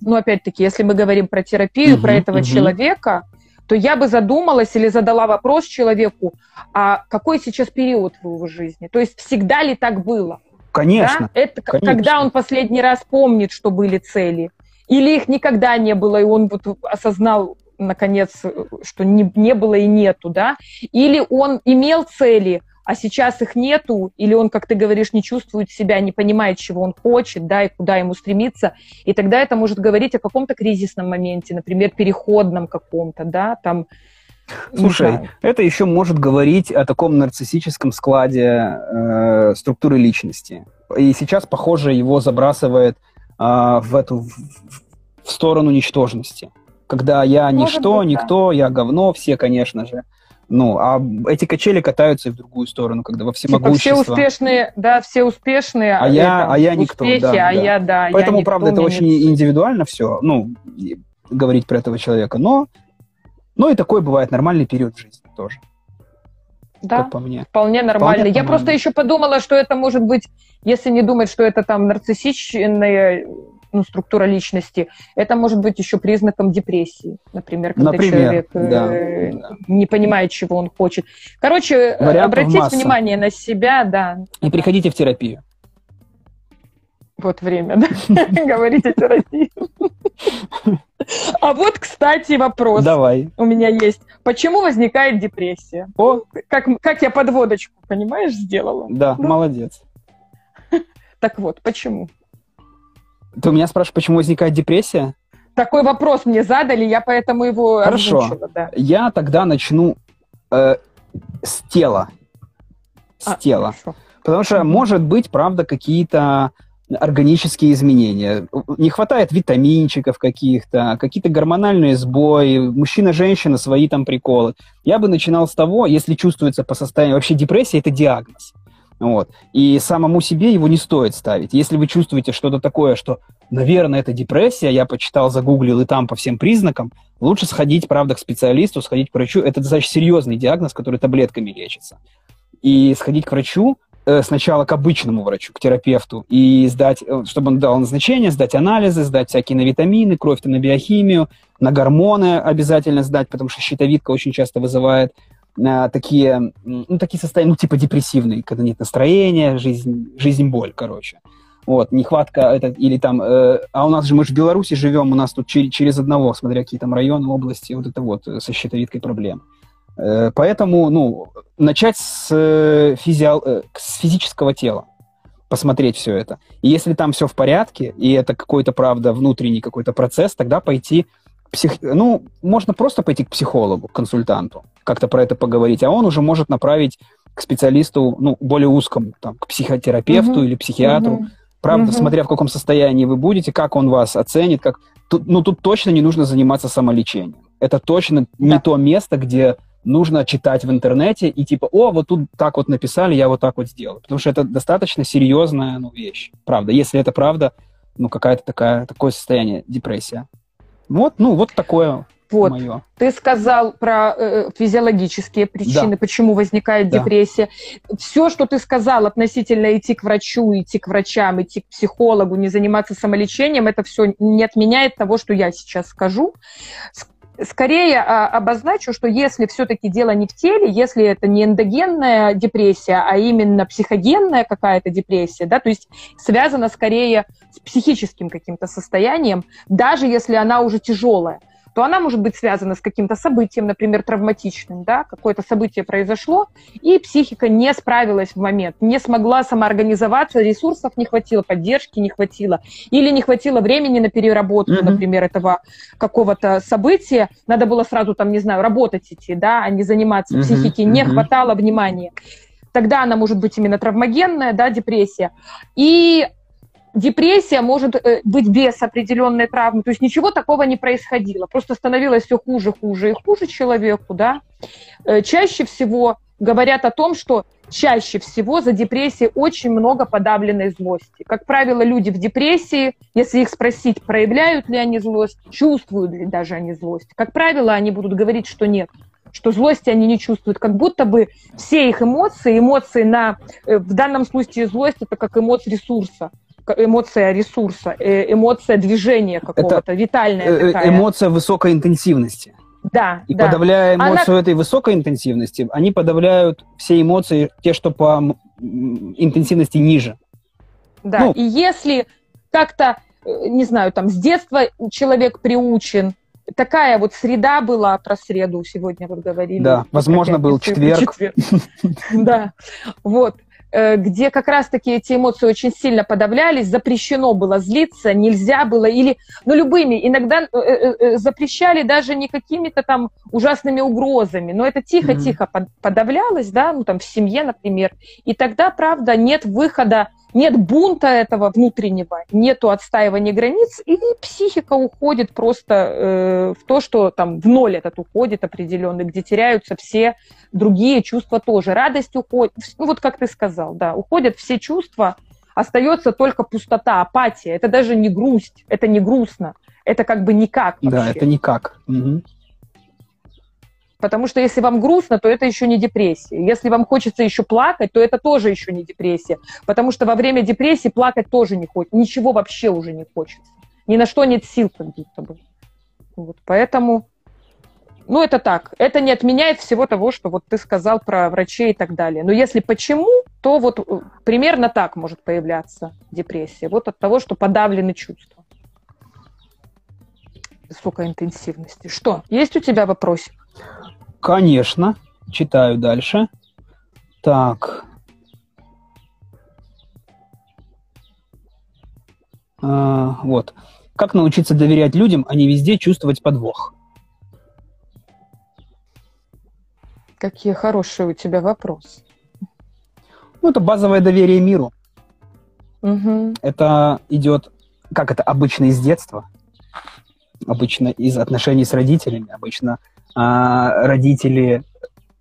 ну, опять-таки, если мы говорим про терапию, угу, про этого угу. человека, то я бы задумалась или задала вопрос человеку, а какой сейчас период в его жизни? То есть всегда ли так было? Конечно. Да? Это конечно. когда он последний раз помнит, что были цели? Или их никогда не было, и он вот осознал, наконец, что не, не было и нету, да? Или он имел цели, а сейчас их нету, или он, как ты говоришь, не чувствует себя, не понимает, чего он хочет, да, и куда ему стремиться, и тогда это может говорить о каком-то кризисном моменте, например, переходном каком-то, да, там, Слушай, это еще может говорить о таком нарциссическом складе э, структуры личности. И сейчас, похоже, его забрасывает э, в эту в, в сторону ничтожности. Когда я ничто, быть, никто, да. я говно, все, конечно же. Ну, а эти качели катаются и в другую сторону, когда во всемогущество. Типа все успешные, да, все успешные. А, я, а я никто, успехи, да, а да. я, да. Поэтому, я правда, это очень нет. индивидуально все, ну, говорить про этого человека, но, но и такой бывает нормальный период в жизни тоже. Да, как по мне. вполне нормально. Вполне я просто еще подумала, что это может быть, если не думать, что это там нарциссичные ну, структура личности, это может быть еще признаком депрессии, например, когда например, человек да, э, не понимает, чего он хочет. Короче, Вариантов обратить масса. внимание на себя, да. И приходите в терапию. Вот время, да? Говорить о терапии. А вот, кстати, вопрос. Давай. У меня есть. Почему возникает депрессия? О! Как, как я подводочку, понимаешь, сделала? Да, да, молодец. Так вот, почему? Ты у меня спрашиваешь, почему возникает депрессия? Такой вопрос мне задали, я поэтому его Хорошо. Озвучила, да. Я тогда начну э, с тела. С а, тела. Хорошо. Потому что, может быть, правда, какие-то органические изменения. Не хватает витаминчиков каких-то, какие-то гормональные сбои, мужчина-женщина, свои там приколы. Я бы начинал с того, если чувствуется по состоянию... Вообще депрессия – это диагноз. Вот. И самому себе его не стоит ставить. Если вы чувствуете что-то такое, что, наверное, это депрессия, я почитал, загуглил, и там по всем признакам, лучше сходить, правда, к специалисту, сходить к врачу. Это достаточно серьезный диагноз, который таблетками лечится. И сходить к врачу, э, сначала к обычному врачу, к терапевту, и сдать, э, чтобы он дал назначение, сдать анализы, сдать всякие на витамины, кровь-то на биохимию, на гормоны обязательно сдать, потому что щитовидка очень часто вызывает э, такие, ну, такие состояния, ну, типа депрессивные, когда нет настроения, жизнь, жизнь боль, короче. Вот, нехватка, это, или там, э, а у нас же, мы же в Беларуси живем, у нас тут через, через одного, смотря какие там районы, области, вот это вот, э, со щитовидкой проблем. Э, поэтому, ну, начать с, э, физиал, э, с физического тела, посмотреть все это. И если там все в порядке, и это какой-то, правда, внутренний какой-то процесс, тогда пойти псих... ну, можно просто пойти к психологу, к консультанту, как-то про это поговорить, а он уже может направить к специалисту, ну, более узкому, там, к психотерапевту uh-huh. или психиатру. Uh-huh. Правда, uh-huh. смотря в каком состоянии вы будете, как он вас оценит, как... Тут, ну, тут точно не нужно заниматься самолечением. Это точно да. не то место, где нужно читать в интернете и типа, о, вот тут так вот написали, я вот так вот сделал. Потому что это достаточно серьезная ну, вещь. Правда, если это правда, ну, какая-то такая, такое состояние, депрессия. Вот, ну, вот такое вот. мое. Ты сказал про э, физиологические причины, да. почему возникает да. депрессия. Все, что ты сказал относительно идти к врачу, идти к врачам, идти к психологу, не заниматься самолечением, это все не отменяет того, что я сейчас скажу. Скорее а, обозначу, что если все-таки дело не в теле, если это не эндогенная депрессия, а именно психогенная какая-то депрессия, да, то есть связана скорее с психическим каким-то состоянием, даже если она уже тяжелая. То она может быть связана с каким-то событием, например, травматичным, да, какое-то событие произошло, и психика не справилась в момент, не смогла самоорганизоваться, ресурсов не хватило, поддержки не хватило, или не хватило времени на переработку, mm-hmm. например, этого какого-то события, надо было сразу там, не знаю, работать идти, да, а не заниматься mm-hmm. психике, не mm-hmm. хватало внимания тогда она может быть именно травмогенная, да, депрессия. И депрессия может э, быть без определенной травмы, то есть ничего такого не происходило, просто становилось все хуже, хуже и хуже человеку, да. Э, чаще всего говорят о том, что чаще всего за депрессией очень много подавленной злости. Как правило, люди в депрессии, если их спросить, проявляют ли они злость, чувствуют ли даже они злость, как правило, они будут говорить, что нет что злости они не чувствуют, как будто бы все их эмоции, эмоции на, э, в данном случае злость, это как эмоция ресурса, эмоция ресурса, э, эмоция движения какого-то, витальная э, такая. Эмоция высокой интенсивности. Да, и да. подавляя эмоцию Она... этой высокой интенсивности, они подавляют все эмоции, те, что по интенсивности ниже. Да, ну, и если как-то, не знаю, там с детства человек приучен такая вот среда была про среду сегодня вот говорили. Да, возможно, был четверг. Да, вот э, где как раз-таки эти эмоции очень сильно подавлялись, запрещено было злиться, нельзя было, или, ну, любыми, иногда э, э, запрещали даже не какими-то там ужасными угрозами, но это тихо-тихо mm-hmm. подавлялось, да, ну, там, в семье, например, и тогда, правда, нет выхода нет бунта этого внутреннего, нету отстаивания границ, и психика уходит просто э, в то, что там в ноль этот уходит определенный, где теряются все другие чувства тоже. Радость уходит, ну вот как ты сказал, да, уходят все чувства, остается только пустота, апатия. Это даже не грусть, это не грустно, это как бы никак. Вообще. Да, это никак. Угу. Потому что если вам грустно, то это еще не депрессия. Если вам хочется еще плакать, то это тоже еще не депрессия. Потому что во время депрессии плакать тоже не хочется. Ничего вообще уже не хочется. Ни на что нет сил, как будто бы. Вот, поэтому, ну, это так. Это не отменяет всего того, что вот ты сказал про врачей и так далее. Но если почему, то вот э, примерно так может появляться депрессия. Вот от того, что подавлены чувства высокой интенсивности. Что, есть у тебя вопросик? Конечно. Читаю дальше. Так. А, вот. Как научиться доверять людям, а не везде чувствовать подвох? Какие хорошие у тебя вопросы. Ну, это базовое доверие миру. Угу. Это идет, как это обычно из детства, обычно из отношений с родителями, обычно а, родители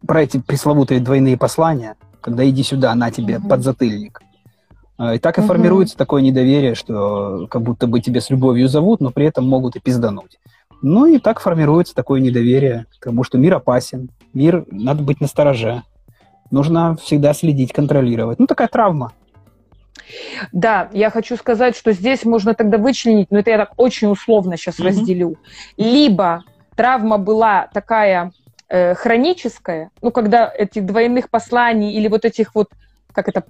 про эти пресловутые двойные послания, когда иди сюда, на тебе угу. подзатыльник. А, и так и угу. формируется такое недоверие, что как будто бы тебя с любовью зовут, но при этом могут и пиздануть. Ну и так формируется такое недоверие к тому, что мир опасен, мир надо быть настороже, нужно всегда следить, контролировать. Ну такая травма. Да, я хочу сказать, что здесь можно тогда вычленить, но это я так очень условно сейчас mm разделю. Либо травма была такая э, хроническая, ну, когда этих двойных посланий или вот этих вот, как это,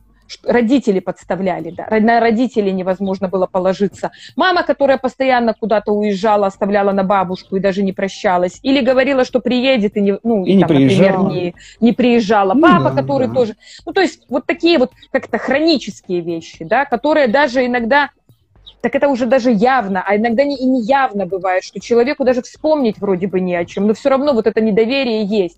родители подставляли, да, на родителей невозможно было положиться. Мама, которая постоянно куда-то уезжала, оставляла на бабушку и даже не прощалась, или говорила, что приедет и не, ну, и там, не например, не, не приезжала. Ну, Папа, да, который да. тоже, ну, то есть вот такие вот как-то хронические вещи, да, которые даже иногда так это уже даже явно, а иногда не, и не явно бывает, что человеку даже вспомнить вроде бы не о чем, но все равно вот это недоверие есть.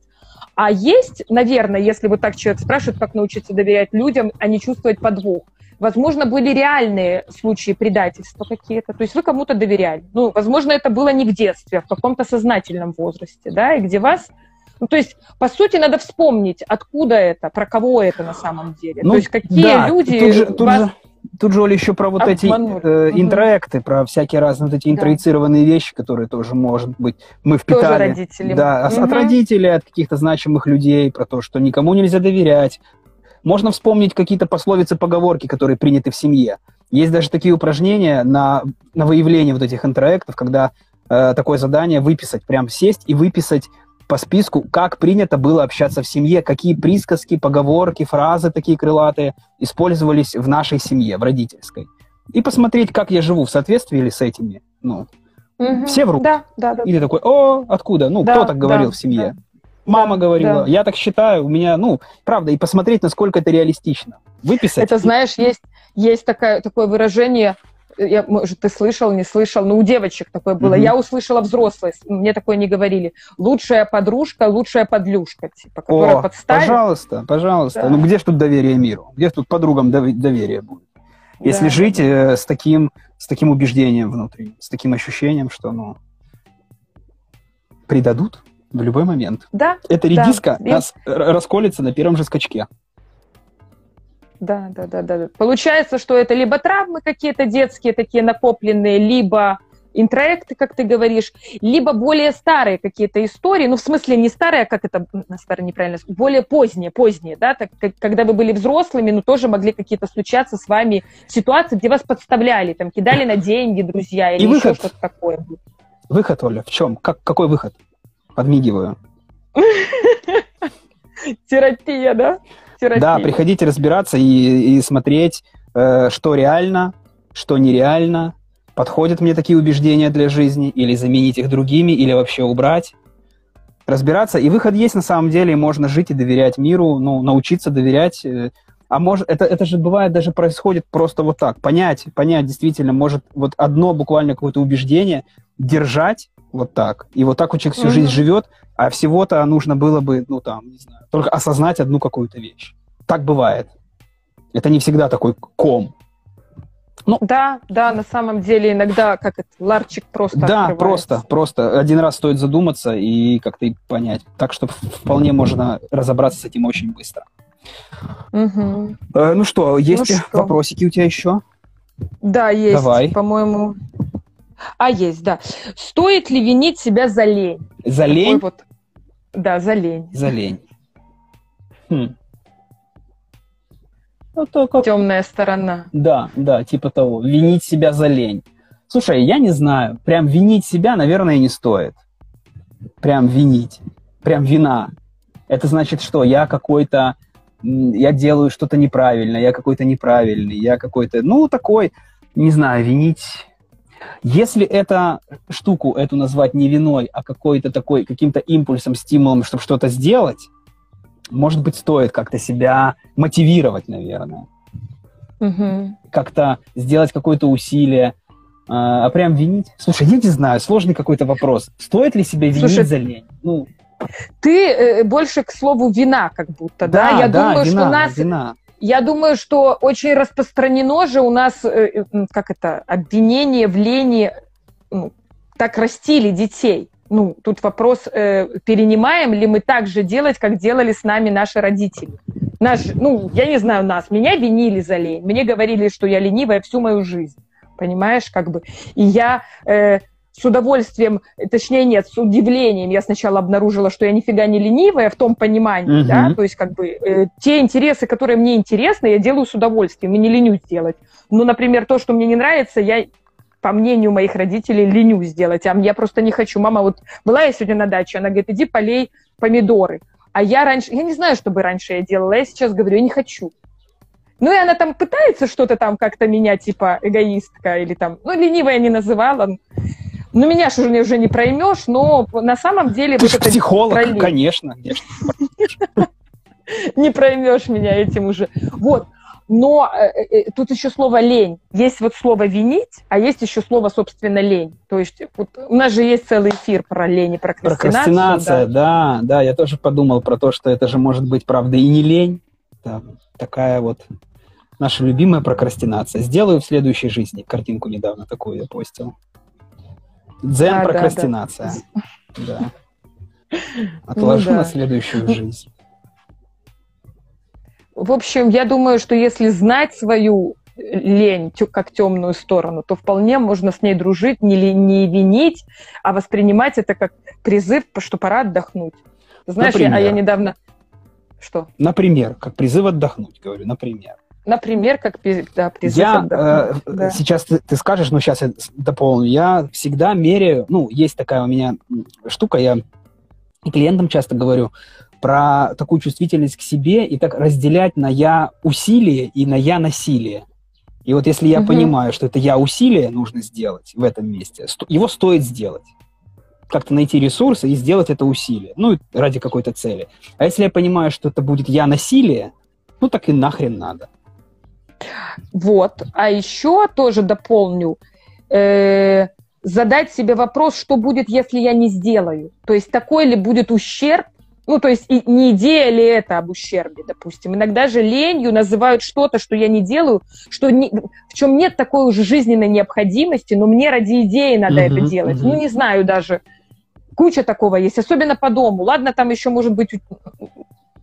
А есть, наверное, если вот так человек спрашивает, как научиться доверять людям, а не чувствовать подвох. Возможно, были реальные случаи предательства какие-то. То есть вы кому-то доверяли. Ну, возможно, это было не в детстве, а в каком-то сознательном возрасте, да, и где вас ну, то есть, по сути, надо вспомнить, откуда это, про кого это на самом деле. Ну, то есть, какие да, люди тут же, тут вас... же Тут же, Оля, еще про вот Обманули. эти э, интроекты, про всякие разные вот эти да. интроицированные вещи, которые тоже, может быть, мы впитали. Тоже родители. Да, угу. от родителей, от каких-то значимых людей, про то, что никому нельзя доверять. Можно вспомнить какие-то пословицы, поговорки, которые приняты в семье. Есть даже такие упражнения на, на выявление вот этих интроектов, когда э, такое задание выписать, прям сесть и выписать по списку, как принято было общаться в семье, какие присказки, поговорки, фразы такие крылатые использовались в нашей семье, в родительской. И посмотреть, как я живу, в соответствии ли с этими ну, Мгм. Все врут. Да, да, да. И ты такой, о, откуда? Ну, Да, кто так говорил да, в семье? да. Мама Да, говорила, да. я так считаю, у меня, ну, правда, и посмотреть, насколько это реалистично. Выписать. Это, знаешь, есть, есть такая, такое выражение, я, может, ты слышал, не слышал, но у девочек такое было. Мгм. Я услышала взрослые, мне такое не говорили. Лучшая подружка, лучшая подлюшка, типа, которая О, подставит. пожалуйста, пожалуйста. Да. Ну, где ж тут доверие миру? Где ж тут подругам дов- доверие будет? Если Да. жить э, с таким, с таким убеждением внутри, с таким ощущением, что, ну, предадут в любой момент. Да, Эта Да. редиска И- нас р- расколется на первом же скачке. Да, да, да, да. Получается, что это либо травмы какие-то детские, такие накопленные, либо интроекты, как ты говоришь, либо более старые какие-то истории, ну, в смысле, не старые, а как это, старые неправильно, более поздние, поздние, да, так, как- когда вы были взрослыми, ну, тоже могли какие-то случаться с вами ситуации, где вас подставляли, там, кидали на деньги друзья или И еще выход. что-то такое. Выход, Оля, в чем? Как, какой выход? Подмигиваю. Терапия, да? Терапия. Да, приходите разбираться и, и смотреть, э, что реально, что нереально, подходят мне такие убеждения для жизни, или заменить их другими, или вообще убрать. Разбираться. И выход есть на самом деле, можно жить и доверять миру, ну, научиться доверять. э, А может, это, это же бывает, даже происходит просто вот так. Понять, понять действительно, может вот одно буквально какое-то убеждение держать вот так. И вот так человек всю Мгм. жизнь живет, а всего-то нужно было бы, ну там, не знаю, только осознать одну какую-то вещь. Так бывает. Это не всегда такой ком. Да, да, на самом деле иногда, как это, ларчик просто да, открывается. просто, просто. Один раз стоит задуматься и как-то и понять. Так что вполне можно разобраться с этим очень быстро. Мгм. Э, ну что, есть что? вопросики у тебя еще? Да, есть, Давай. по-моему. А, есть, да. Стоит ли винить себя за лень? За Такой лень? вот- Да, за лень. За лень. Хм. Ну, то как... Темная сторона. Да, да, типа того. Винить себя за лень. Слушай, я не знаю. Прям винить себя, наверное, не стоит. Прям винить. Прям вина. Это значит, что я какой-то... Я делаю что-то неправильно, я какой-то неправильный, я какой-то... Ну, такой, не знаю, винить... Если эту штуку, эту назвать не виной, а какой-то такой, каким-то импульсом, стимулом, чтобы что-то сделать, может быть, стоит как-то себя мотивировать, наверное Мгм. как-то сделать какое-то усилие, а а прям винить. Слушай, я не знаю, сложный какой-то вопрос. Стоит ли себя винить Слушай, за лень? Ну, Ты э, больше к слову вина, как будто, да? Я думаю, вина, что нас, вина. Я думаю, что очень распространено же у нас, э, э, как это, обвинение в лени, ну, так растили детей. Ну, тут вопрос, э, перенимаем ли мы так же делать, как делали с нами наши родители. Наш, ну, я не знаю нас, меня винили за лень. Мне говорили, что я ленивая всю мою жизнь. Понимаешь, как бы. И я э, с удовольствием, точнее нет, с удивлением я сначала обнаружила, что я нифига не ленивая в том понимании, Мгм. да, то есть как бы э, те интересы, которые мне интересны, я делаю с удовольствием и не ленюсь делать. Ну, например, то, что мне не нравится, я по мнению моих родителей, ленюсь сделать, а я просто не хочу. Мама вот была я сегодня на даче, она говорит, иди полей помидоры. А я раньше, я не знаю, что бы раньше я делала, я сейчас говорю, я не хочу. Ну, и она там пытается что-то там как-то меня, типа, эгоистка или там, ну, ленивая не называла. Ну, меня же уже уже не проймешь, но на самом деле... Ты же психолог, про лень. конечно. не проймешь меня этим уже. Вот. Но э, э, тут еще слово лень. Есть вот слово винить, а есть еще слово, собственно, лень. То есть вот у нас же есть целый эфир про лень и прокрастинацию. Прокрастинация, да. да, да, я тоже подумал про то, что это же может быть, правда, и не лень. Да, такая вот наша любимая прокрастинация. Сделаю в следующей жизни. Картинку недавно такую я постил. Дзен Да. Отложу Ну на следующую жизнь. В общем, я думаю, что если знать свою лень как темную сторону, то вполне можно с ней дружить, не, не винить, а воспринимать это как призыв, что пора отдохнуть. Знаешь, я- а я Например? недавно... Что? Например, как призыв отдохнуть, говорю, например. Например, как да, призыв я э, Да. сейчас ты, ты скажешь, но сейчас я дополню. Я всегда меряю, ну, есть такая у меня штука, я и клиентам часто говорю про такую чувствительность к себе и так разделять на я усилие и на я насилие. И вот если я Мгм. понимаю, что это я усилие нужно сделать в этом месте, его стоит сделать. Как-то найти ресурсы и сделать это усилие. Ну, ради какой-то цели. А если я понимаю, что это будет я насилие, ну так и нахрен надо. Вот. А еще тоже дополню. э, задать себе вопрос, что будет, если я не сделаю. То есть такой ли будет ущерб, ну, то есть и не идея ли это об ущербе, допустим. Иногда же ленью называют что-то, что я не делаю, что не- в чем нет такой уже жизненной необходимости, но мне ради идеи надо Мгм, это делать. мгм. Ну, не знаю даже. Куча такого есть, особенно по дому. Ладно, там еще может быть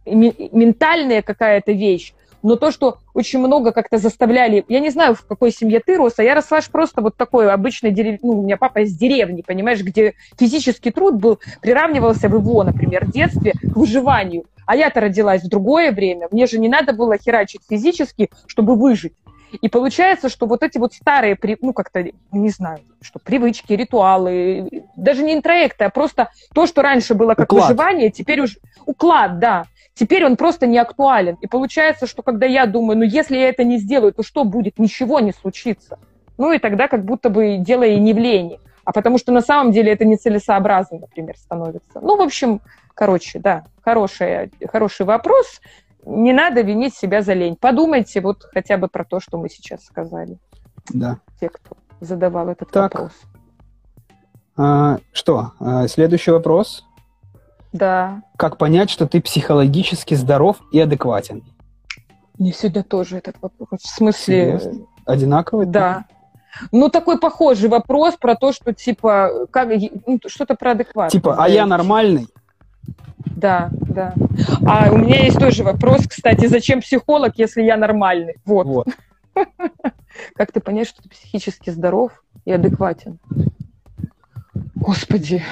ме- ментальная какая-то вещь, но то, что очень много как-то заставляли... Я не знаю, в какой семье ты рос, а я росла просто вот такой обычной дерев... Ну, у меня папа из деревни, понимаешь, где физический труд был, приравнивался в его, например, детстве к выживанию. А я-то родилась в другое время, мне же не надо было херачить физически, чтобы выжить. И получается, что вот эти вот старые, ну, как-то, не знаю, что привычки, ритуалы, даже не интроекты, а просто то, что раньше было как Уклад. выживание, теперь уже... Уклад, да. Теперь он просто не актуален. И получается, что когда я думаю, ну, если я это не сделаю, то что будет? Ничего не случится. Ну, и тогда как будто бы дело и не в лени. А потому что на самом деле это нецелесообразно, например, становится. Ну, в общем, короче, да, хороший, хороший вопрос. Не надо винить себя за лень. Подумайте вот хотя бы про то, что мы сейчас сказали, Да. те, кто задавал этот Так. вопрос. А, что, а, следующий вопрос. Да, Как понять, что ты психологически здоров и адекватен? мне сегодня тоже этот вопрос. В смысле, Серьезно? Одинаковый? да. Ну, такой похожий вопрос про то, что, типа, как, ну, что-то про адекватность. Типа, а я нормальный? Да, да. А у меня есть тоже вопрос, кстати, зачем психолог, если я нормальный? Вот. Вот. Как ты понять, что ты психически здоров и адекватен? Господи.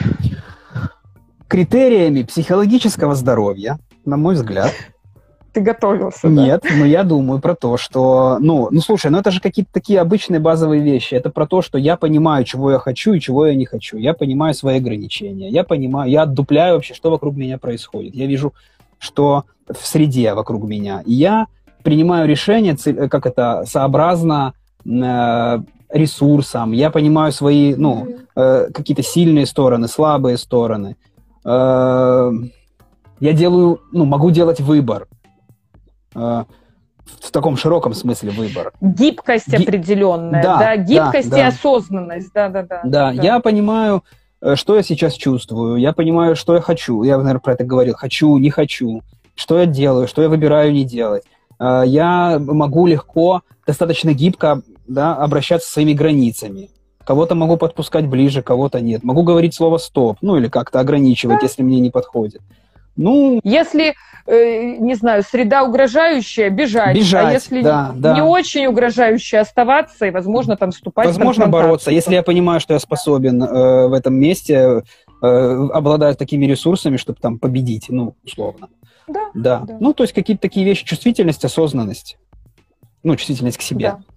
Критериями психологического здоровья, на мой взгляд, Ты готовился, да? Нет, но я думаю про то, что, ну, ну слушай, ну это же какие-то такие обычные базовые вещи. Это про то, что я понимаю, чего я хочу и чего я не хочу. Я понимаю свои ограничения. Я понимаю, я отдупляю вообще, что вокруг меня происходит. Я вижу, что в среде вокруг меня. И я принимаю решения, ци- как это, сообразно э, ресурсам. Я понимаю свои, ну, э, какие-то сильные стороны, слабые стороны. Э, я делаю, ну, могу делать выбор. Э, в таком широком смысле выбор. Гибкость Ги- определенная, Да, да, гибкость да, и да. осознанность, да-да-да. Да, я понимаю, э, что я сейчас чувствую, я понимаю, что я хочу. Я, наверное, про это говорил. Хочу, не хочу. Что я делаю, что я выбираю не делать. Я могу легко, достаточно гибко да, обращаться со своими границами. Кого-то могу подпускать ближе, кого-то нет. Могу говорить слово «стоп», ну или как-то ограничивать, если мне не подходит. Ну, Если, э, не знаю, среда угрожающая, бежать. Бежать, а если да, да. не очень угрожающая, оставаться и, возможно, там вступать в возможно конфронтацию. бороться, если я понимаю, что я способен э, в этом месте, э, обладаю такими ресурсами, чтобы там победить, ну, условно. Да, Да. Да. Ну, то есть какие-то такие вещи, чувствительность, осознанность. Ну, чувствительность к себе. да.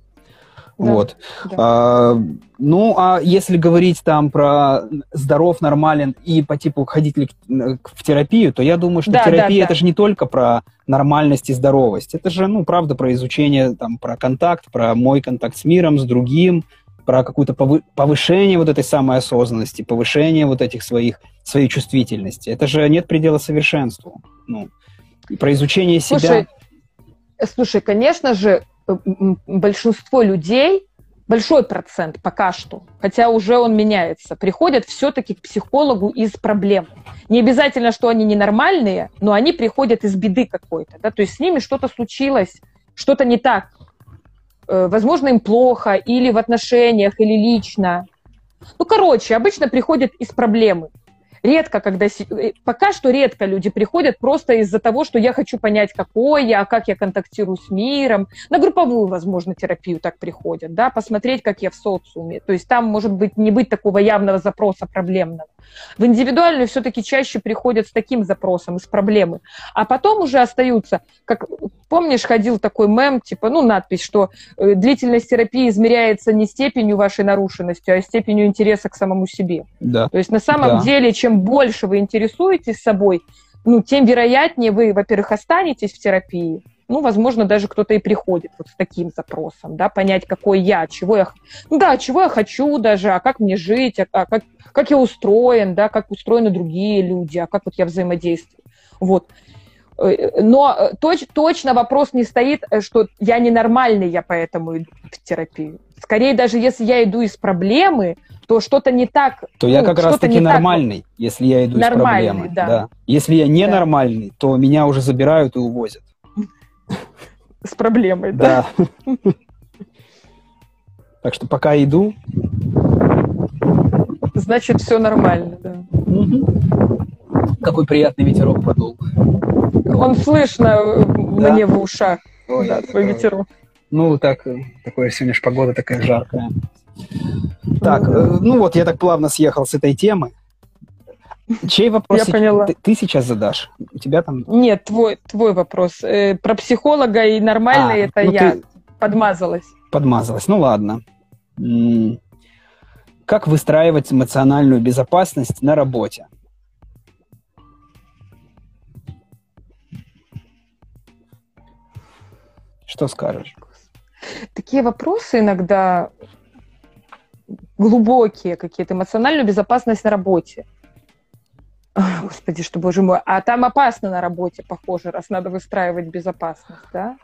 Да, Вот. да. А, ну, а если говорить там про здоров, нормален и по типу ходить ли в терапию, то я думаю, что Да, да, терапия да. это же не только про нормальность и здоровость. Это же, ну, правда, про изучение, там, про контакт, про мой контакт с миром, с другим, про какое-то повы- повышение вот этой самой осознанности, повышение вот этих своих, своей чувствительности. Это же нет предела совершенству. Ну, про изучение себя. Слушай, э, слушай, конечно же, большинство людей, большой процент пока что, хотя уже он меняется, приходят все-таки к психологу из проблем. Не обязательно, что они ненормальные, но они приходят из беды какой-то. Да? То есть с ними что-то случилось, что-то не так. Э, Возможно, им плохо, или в отношениях, или лично. Ну, короче, обычно приходят из проблемы. Редко, когда... э, Пока что редко люди приходят просто из-за того, что я хочу понять, какой я, как я контактирую с миром. На групповую, возможно, терапию так приходят, да, посмотреть, как я в социуме. То есть там, может быть, не быть такого явного запроса проблемного. В индивидуальную все-таки чаще приходят с таким запросом, из проблемы. А потом уже остаются, как, помнишь, ходил такой мем, типа, ну, надпись, что э, длительность терапии измеряется не степенью вашей нарушенности, а степенью интереса к самому себе. Да. То есть на самом Да. деле, чем больше вы интересуетесь собой, ну, тем вероятнее вы, во-первых, останетесь в терапии, Ну, возможно, даже кто-то и приходит вот с таким запросом, да, понять, какой я, чего я, ну да, чего я хочу даже, а как мне жить, а, а как, как я устроен, да, как устроены другие люди, а как вот я взаимодействую. Вот. Э, но э, точ, точно вопрос не стоит, э, что я ненормальный, я поэтому иду в терапию. Скорее, даже если я иду из проблемы, то что-то не так. То ну, я как раз-таки нормальный, так... если я иду из проблемы. Да. Да. Если я ненормальный, да. то меня уже забирают и увозят. С проблемой, да. Да. Так что пока иду. Значит, все нормально, да. Какой приятный ветерок подул. Он слышно да? мне в ушах. Ой, да, твой ветерок. Ну, так, такое сегодня ж погода такая жаркая. Так, ну, ну вот, я так плавно съехал с этой темы. Чей вопрос я поняла. Ты, ты сейчас задашь? У тебя там... Нет, твой, твой вопрос. Э, про психолога и нормально а, это ну я ты... подмазалась. Подмазалась, ну ладно. Как выстраивать эмоциональную безопасность на работе? Что скажешь? Такие вопросы иногда глубокие какие-то, эмоциональную безопасность на работе. Господи, что, боже мой. А там опасно на работе, похоже, раз надо выстраивать безопасность, да?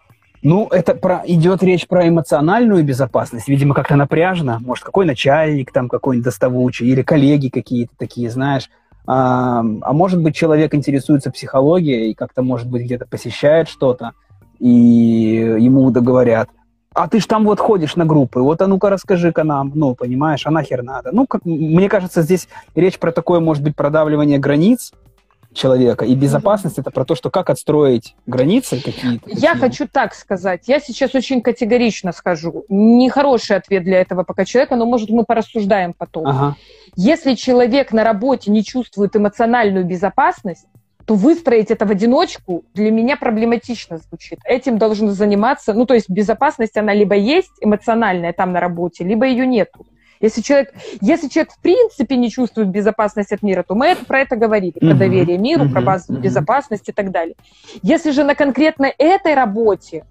Ну, это про, идет речь про эмоциональную безопасность. Видимо, как-то напряжно. Может, какой начальник там какой-нибудь доставучий, или коллеги какие-то такие, знаешь. А, а может быть, человек интересуется психологией и как-то, может быть, где-то посещает что-то и ему договорят, а ты ж там вот ходишь на группы, вот а ну-ка расскажи-ка нам, ну, понимаешь, а нахер надо? Ну, как, мне кажется, здесь речь про такое, может быть, продавливание границ человека, и безопасность mm-hmm. это про то, что как отстроить границы какие-то. Я такие. хочу так сказать, я сейчас очень категорично скажу, нехороший ответ для этого пока человека, но, может, мы порассуждаем потом. Ага. Если человек на работе не чувствует эмоциональную безопасность, то выстроить это в одиночку для меня проблематично звучит. Этим должен заниматься, ну, то есть безопасность, она либо есть эмоциональная там на работе, либо ее нету. Если человек, если человек в принципе не чувствует безопасность от мира, то мы это, про это говорили, про доверие миру, про базу безопасности и так далее. Если же на конкретно этой работе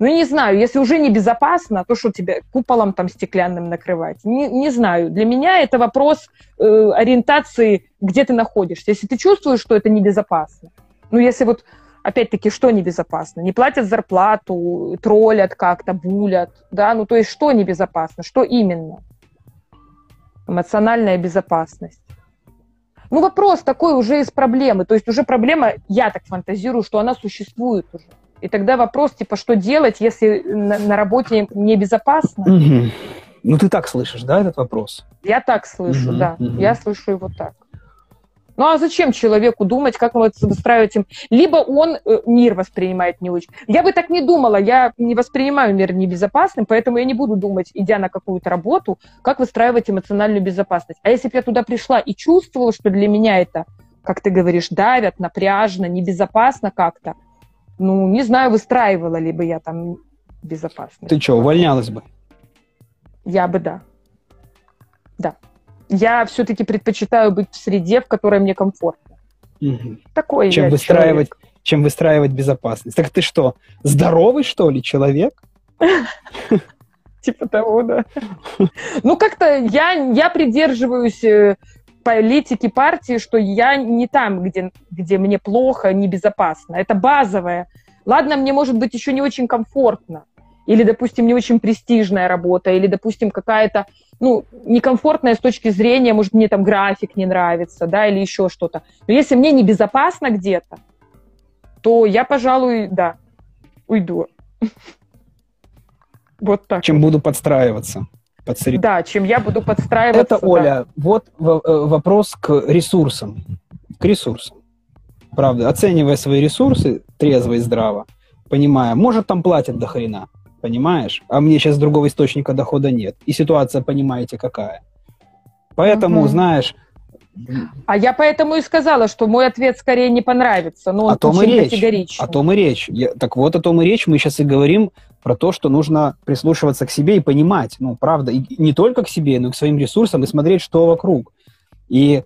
ну, не знаю, если уже небезопасно, то что тебе куполом там стеклянным накрывать? Не, не знаю. Для меня это вопрос э, ориентации, где ты находишься. Если ты чувствуешь, что это небезопасно, ну, если вот опять-таки, что небезопасно? Не платят зарплату, троллят как-то, булят, да, ну то есть что небезопасно, что именно? Эмоциональная безопасность. Ну вопрос такой уже из проблемы, то есть уже проблема, я так фантазирую, что она существует уже. И тогда вопрос, типа, что делать, если на, на работе небезопасно? Угу. Ну, ты так слышишь, да, этот вопрос? Я так слышу, угу, да. Угу. Я слышу его так. Ну а зачем человеку думать, как выстраивать им? Либо он э, мир воспринимает не очень. Я бы так не думала, я не воспринимаю мир небезопасным, поэтому я не буду думать, идя на какую-то работу, как выстраивать эмоциональную безопасность. А если бы я туда пришла и чувствовала, что для меня это, как ты говоришь, давят, напряжно, небезопасно как-то, ну, не знаю, выстраивала ли бы я там безопасность. Ты что, увольнялась бы? Я бы, да. Да. Я все-таки предпочитаю быть в среде, в которой мне комфортно. Угу. Такой чем выстраивать, человек. чем выстраивать безопасность. Так ты что, здоровый, что ли, человек? Типа того, да. Ну, как-то я, я придерживаюсь э, политики партии, что я не там, где, где мне плохо, небезопасно. Это базовое. Ладно, мне может быть еще не очень комфортно, или, допустим, не очень престижная работа, или, допустим, какая-то, ну, некомфортная с точки зрения, может, мне там график не нравится, да, или еще что-то. Но если мне небезопасно где-то, то я, пожалуй, да, уйду. Вот так. Чем буду подстраиваться под среду. Да, чем я буду подстраиваться. Это, Оля, да. вот э, вопрос к ресурсам. К ресурсам. Правда, оценивая свои ресурсы трезво и здраво, понимая, может, там платят до хрена, понимаешь? А мне сейчас другого источника дохода нет. И ситуация, понимаете, какая. Поэтому, угу. знаешь, а я поэтому и сказала, что мой ответ скорее не понравится, но он о том и речь. категоричный. О том и речь. Я, так вот, о том и речь. Мы сейчас и говорим про то, что нужно прислушиваться к себе и понимать, ну, правда, и не только к себе, но и к своим ресурсам, и смотреть, что вокруг. И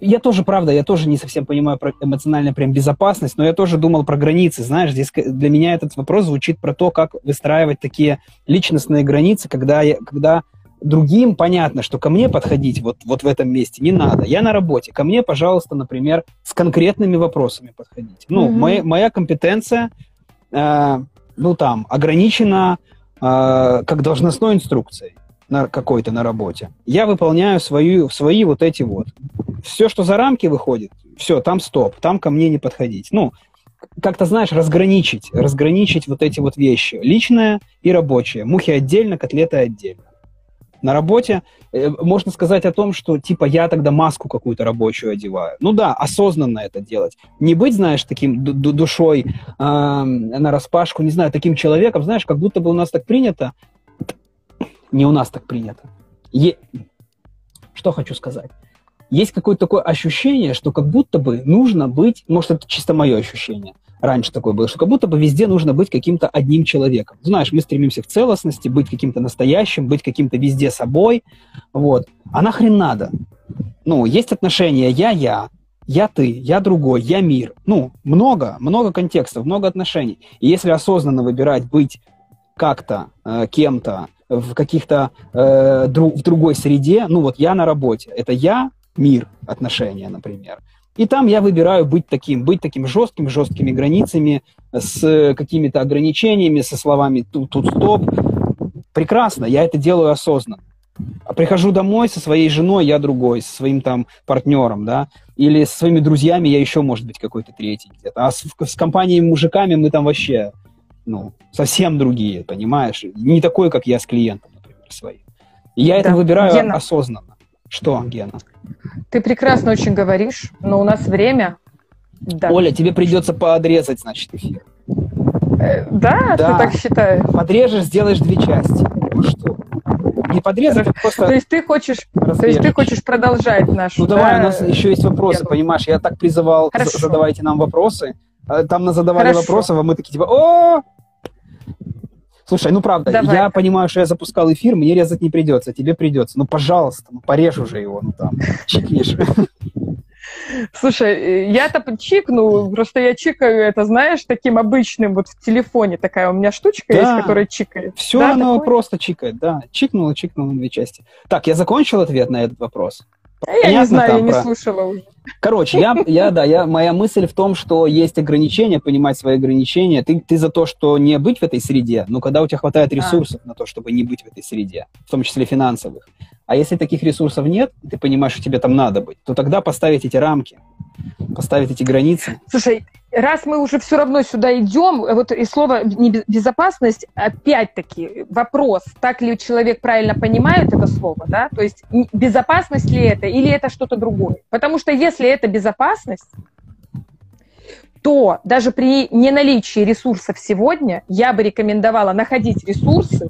я тоже, правда, я тоже не совсем понимаю про эмоциональную прям безопасность, но я тоже думал про границы. Знаешь, здесь для меня этот вопрос звучит про то, как выстраивать такие личностные границы, когда, я, когда другим понятно, что ко мне подходить вот, вот в этом месте не надо. Я на работе. Ко мне, пожалуйста, например, с конкретными вопросами подходить. Ну, mm-hmm. моя, моя компетенция, э, ну, там, ограничена э, как должностной инструкцией на какой-то на работе. Я выполняю свою, свои вот эти вот. Все, что за рамки выходит, все, там стоп, там ко мне не подходить. Ну, как-то, знаешь, разграничить, разграничить вот эти вот вещи. Личное и рабочее. Мухи отдельно, котлеты отдельно. На работе э, можно сказать о том, что типа я тогда маску какую-то рабочую одеваю. Ну да, осознанно это делать. Не быть, знаешь, таким душой э, на распашку, не знаю, таким человеком, знаешь, как будто бы у нас так принято, не у нас так принято. Е... Что хочу сказать? Есть какое-то такое ощущение, что как будто бы нужно быть, может, это чисто мое ощущение, раньше такое было, что как будто бы везде нужно быть каким-то одним человеком. Знаешь, мы стремимся к целостности, быть каким-то настоящим, быть каким-то везде собой, вот. А нахрен надо? Ну, есть отношения я-я, я ты, я другой, я мир. Ну, много, много контекстов, много отношений. И если осознанно выбирать быть как-то, э, кем-то, в каких-то э, дру, в другой среде, ну вот я на работе, это я, мир, отношения, например. И там я выбираю быть таким, быть таким жестким, жесткими границами, с какими-то ограничениями, со словами тут, тут стоп. Прекрасно, я это делаю осознанно. А прихожу домой со своей женой, я другой, со своим там партнером, да, или со своими друзьями я еще, может быть, какой-то третий где-то. А с, с компанией мужиками мы там вообще ну, совсем другие, понимаешь? Не такой, как я с клиентом, например, своим. И я да. это выбираю Гена. осознанно. Что, Гена? Ты прекрасно очень говоришь, но у нас время. Да. Оля, тебе придется подрезать, значит, эфир. Э, да, да, ты так считаешь? Подрежешь, сделаешь две части. Ну что? Не подрезать, а просто... То есть ты хочешь, то есть ты хочешь продолжать нашу... Ну да? давай, у нас еще есть вопросы, Гену. понимаешь? Я так призывал, Хорошо. задавайте нам вопросы. А там нас задавали Хорошо. вопросы, а мы такие типа, о, Слушай, ну правда, Давай. я понимаю, что я запускал эфир, мне резать не придется, тебе придется. Ну, пожалуйста, ну порежь уже его, ну там, чикнешь. Слушай, я-то чикну, просто я чикаю это, знаешь, таким обычным, вот в телефоне такая у меня штучка да. есть, которая чикает. Все да, оно такое? просто чикает, да. Чикнуло, чикнуло на две части. Так, я закончил ответ на этот вопрос? Понятно, я не знаю, я не про... слушала уже. Короче, я, я, да, я, моя мысль в том, что есть ограничения, понимать свои ограничения. Ты, ты за то, что не быть в этой среде, но когда у тебя хватает ресурсов а. на то, чтобы не быть в этой среде, в том числе финансовых. А если таких ресурсов нет, ты понимаешь, что тебе там надо быть, то тогда поставить эти рамки, поставить эти границы. Слушай, раз мы уже все равно сюда идем, вот и слово безопасность, опять-таки вопрос, так ли человек правильно понимает это слово, да, то есть безопасность ли это или это что-то другое. Потому что если это безопасность, то даже при неналичии ресурсов сегодня я бы рекомендовала находить ресурсы,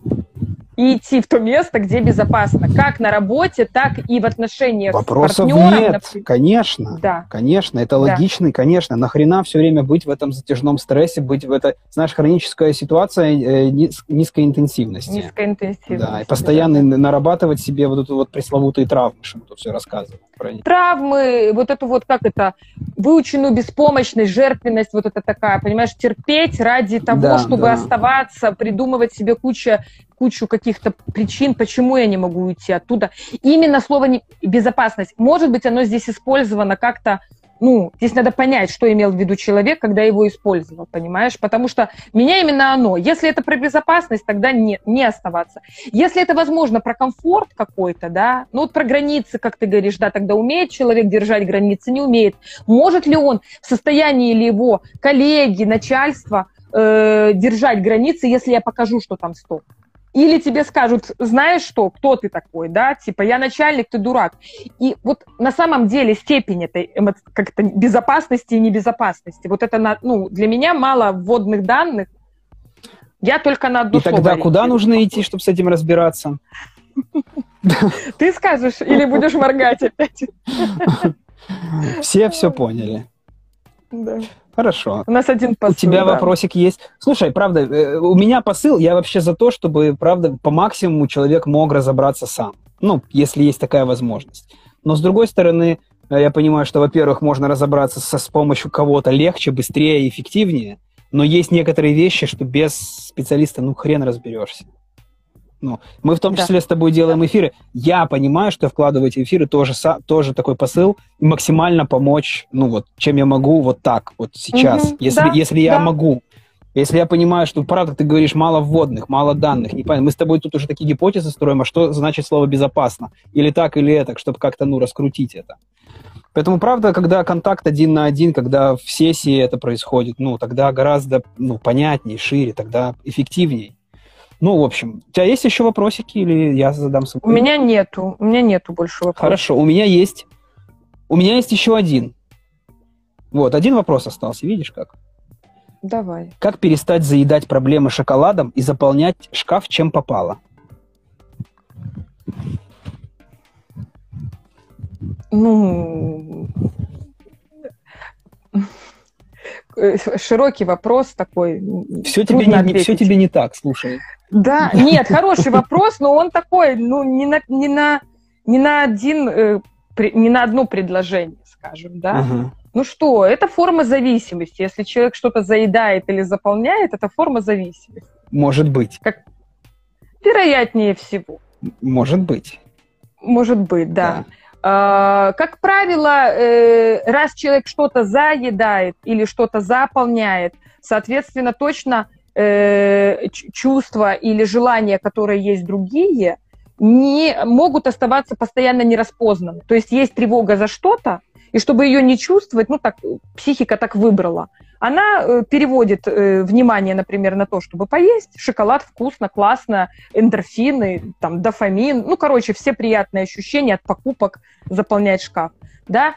и идти в то место, где безопасно, как на работе, так и в отношениях Вопросов с партнером. нет, например. конечно, да. конечно, это да. логично, конечно, нахрена все время быть в этом затяжном стрессе, быть в этой, знаешь, хроническая ситуация э, низкой интенсивности. Низкой интенсивности. Да, и постоянно да. нарабатывать себе вот эту вот пресловутые травмы, что мы тут все рассказываем. Травмы, вот эту вот, как это, выученную беспомощность, жертвенность, вот это такая, понимаешь, терпеть ради того, да, чтобы да. оставаться, придумывать себе кучу кучу каких-то причин, почему я не могу уйти оттуда. Именно слово безопасность, может быть, оно здесь использовано как-то ну, здесь надо понять, что имел в виду человек, когда его использовал, понимаешь? Потому что меня именно оно. Если это про безопасность, тогда нет, не оставаться. Если это, возможно, про комфорт какой-то, да, ну вот про границы, как ты говоришь, да, тогда умеет человек держать границы, не умеет. Может ли он, в состоянии ли его коллеги, начальство э, держать границы, если я покажу, что там стоп? Или тебе скажут, знаешь что, кто ты такой, да, типа, я начальник, ты дурак. И вот на самом деле степень этой как-то безопасности и небезопасности, вот это, ну, для меня мало вводных данных, я только на одну И тогда куда нужно идти, чтобы с этим разбираться? Ты скажешь или будешь моргать опять? Все все поняли. Да. Хорошо. У нас один посыл. У тебя да. вопросик есть. Слушай, правда, э, у меня посыл, я вообще за то, чтобы, правда, по максимуму человек мог разобраться сам. Ну, если есть такая возможность. Но с другой стороны, э, я понимаю, что, во-первых, можно разобраться со, с помощью кого-то легче, быстрее эффективнее, но есть некоторые вещи, что без специалиста, ну, хрен разберешься. Ну, мы в том числе да. с тобой делаем эфиры. Я понимаю, что я вкладываю эти эфиры тоже, тоже такой посыл, максимально помочь, ну вот, чем я могу вот так, вот сейчас. Угу, если, да, если я да. могу. Если я понимаю, что, правда, ты говоришь мало вводных, мало данных, не понятно. Мы с тобой тут уже такие гипотезы строим, а что значит слово «безопасно»? Или так, или это, чтобы как-то, ну, раскрутить это. Поэтому, правда, когда контакт один на один, когда в сессии это происходит, ну, тогда гораздо, ну, понятнее, шире, тогда эффективней. Ну, в общем, у тебя есть еще вопросики или я задам свой? У меня нету, у меня нету больше вопросов. Хорошо, у меня есть. У меня есть еще один. Вот, один вопрос остался, видишь как? Давай. Как перестать заедать проблемы шоколадом и заполнять шкаф чем попало? Ну, широкий вопрос такой. Все тебе, не, все тебе не так, слушай. Да, нет, хороший вопрос, но он такой, ну, не на, не на, не на один, э, не на одно предложение, скажем, да. Ага. Ну что, это форма зависимости. Если человек что-то заедает или заполняет, это форма зависимости. Может быть. Как... Вероятнее всего. Может быть. Может быть, да. да. А, как правило, э, раз человек что-то заедает или что-то заполняет, соответственно, точно э, чувства или желания, которые есть другие, не могут оставаться постоянно нераспознаны. То есть есть тревога за что-то, и чтобы ее не чувствовать, ну так психика так выбрала, она э, переводит э, внимание, например, на то, чтобы поесть. Шоколад вкусно, классно, эндорфины, там, дофамин. Ну, короче, все приятные ощущения от покупок заполнять шкаф да,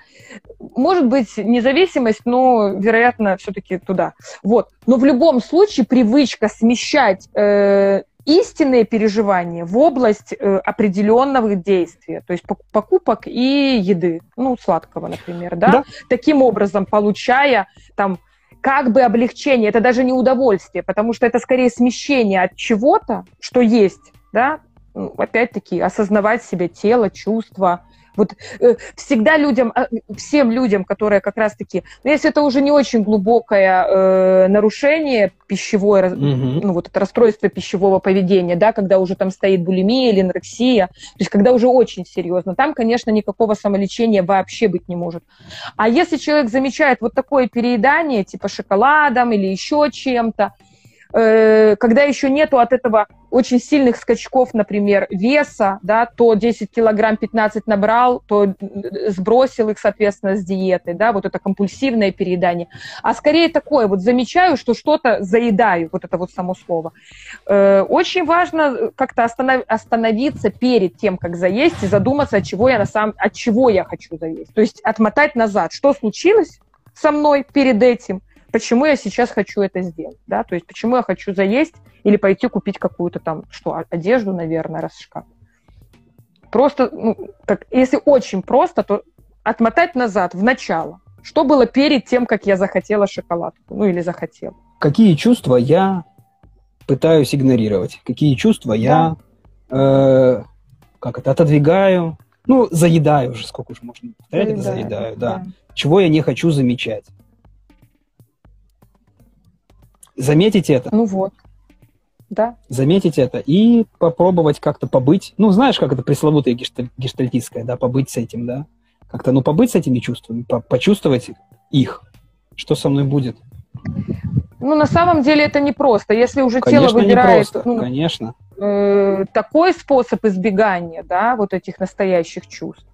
может быть независимость, но, вероятно, все-таки туда. Вот. Но в любом случае привычка смещать э, истинные переживания в область э, определенного действия, то есть покупок и еды, ну, сладкого, например, да? да, таким образом получая там как бы облегчение, это даже не удовольствие, потому что это скорее смещение от чего-то, что есть, да, ну, опять-таки осознавать себе тело, чувства, вот э, всегда людям, э, всем людям, которые как раз-таки, ну, если это уже не очень глубокое э, нарушение пищевое, mm-hmm. ну, вот это расстройство пищевого поведения, да, когда уже там стоит булимия или анорексия, то есть когда уже очень серьезно, там, конечно, никакого самолечения вообще быть не может. А если человек замечает вот такое переедание, типа шоколадом или еще чем-то, когда еще нету от этого очень сильных скачков, например, веса, да, то 10 килограмм 15 набрал, то сбросил их, соответственно, с диеты, да, вот это компульсивное переедание. А скорее такое, вот замечаю, что что-то заедаю, вот это вот само слово. Э, очень важно как-то останов, остановиться перед тем, как заесть, и задуматься, от чего я на самом, от чего я хочу заесть. То есть отмотать назад, что случилось со мной перед этим, почему я сейчас хочу это сделать, да, то есть почему я хочу заесть или пойти купить какую-то там, что, одежду, наверное, раз шкаф. Просто, ну, как, если очень просто, то отмотать назад, в начало. Что было перед тем, как я захотела шоколадку, ну или захотела. Какие чувства я пытаюсь игнорировать? Какие чувства да. я, э, как это, отодвигаю? Ну, заедаю уже, сколько уже можно повторять, заедаю, это заедаю, да. да. Чего я не хочу замечать? Заметить это. Ну вот. Да. Заметить это и попробовать как-то побыть. Ну, знаешь, как это пресловутое гешталь, гештальтистское, да, побыть с этим, да. Как-то, ну, побыть с этими чувствами, по почувствовать их. Что со мной будет? Ну, на самом деле это непросто. Если уже конечно, тело выбирает ну, конечно. Э, такой способ избегания, да, вот этих настоящих чувств,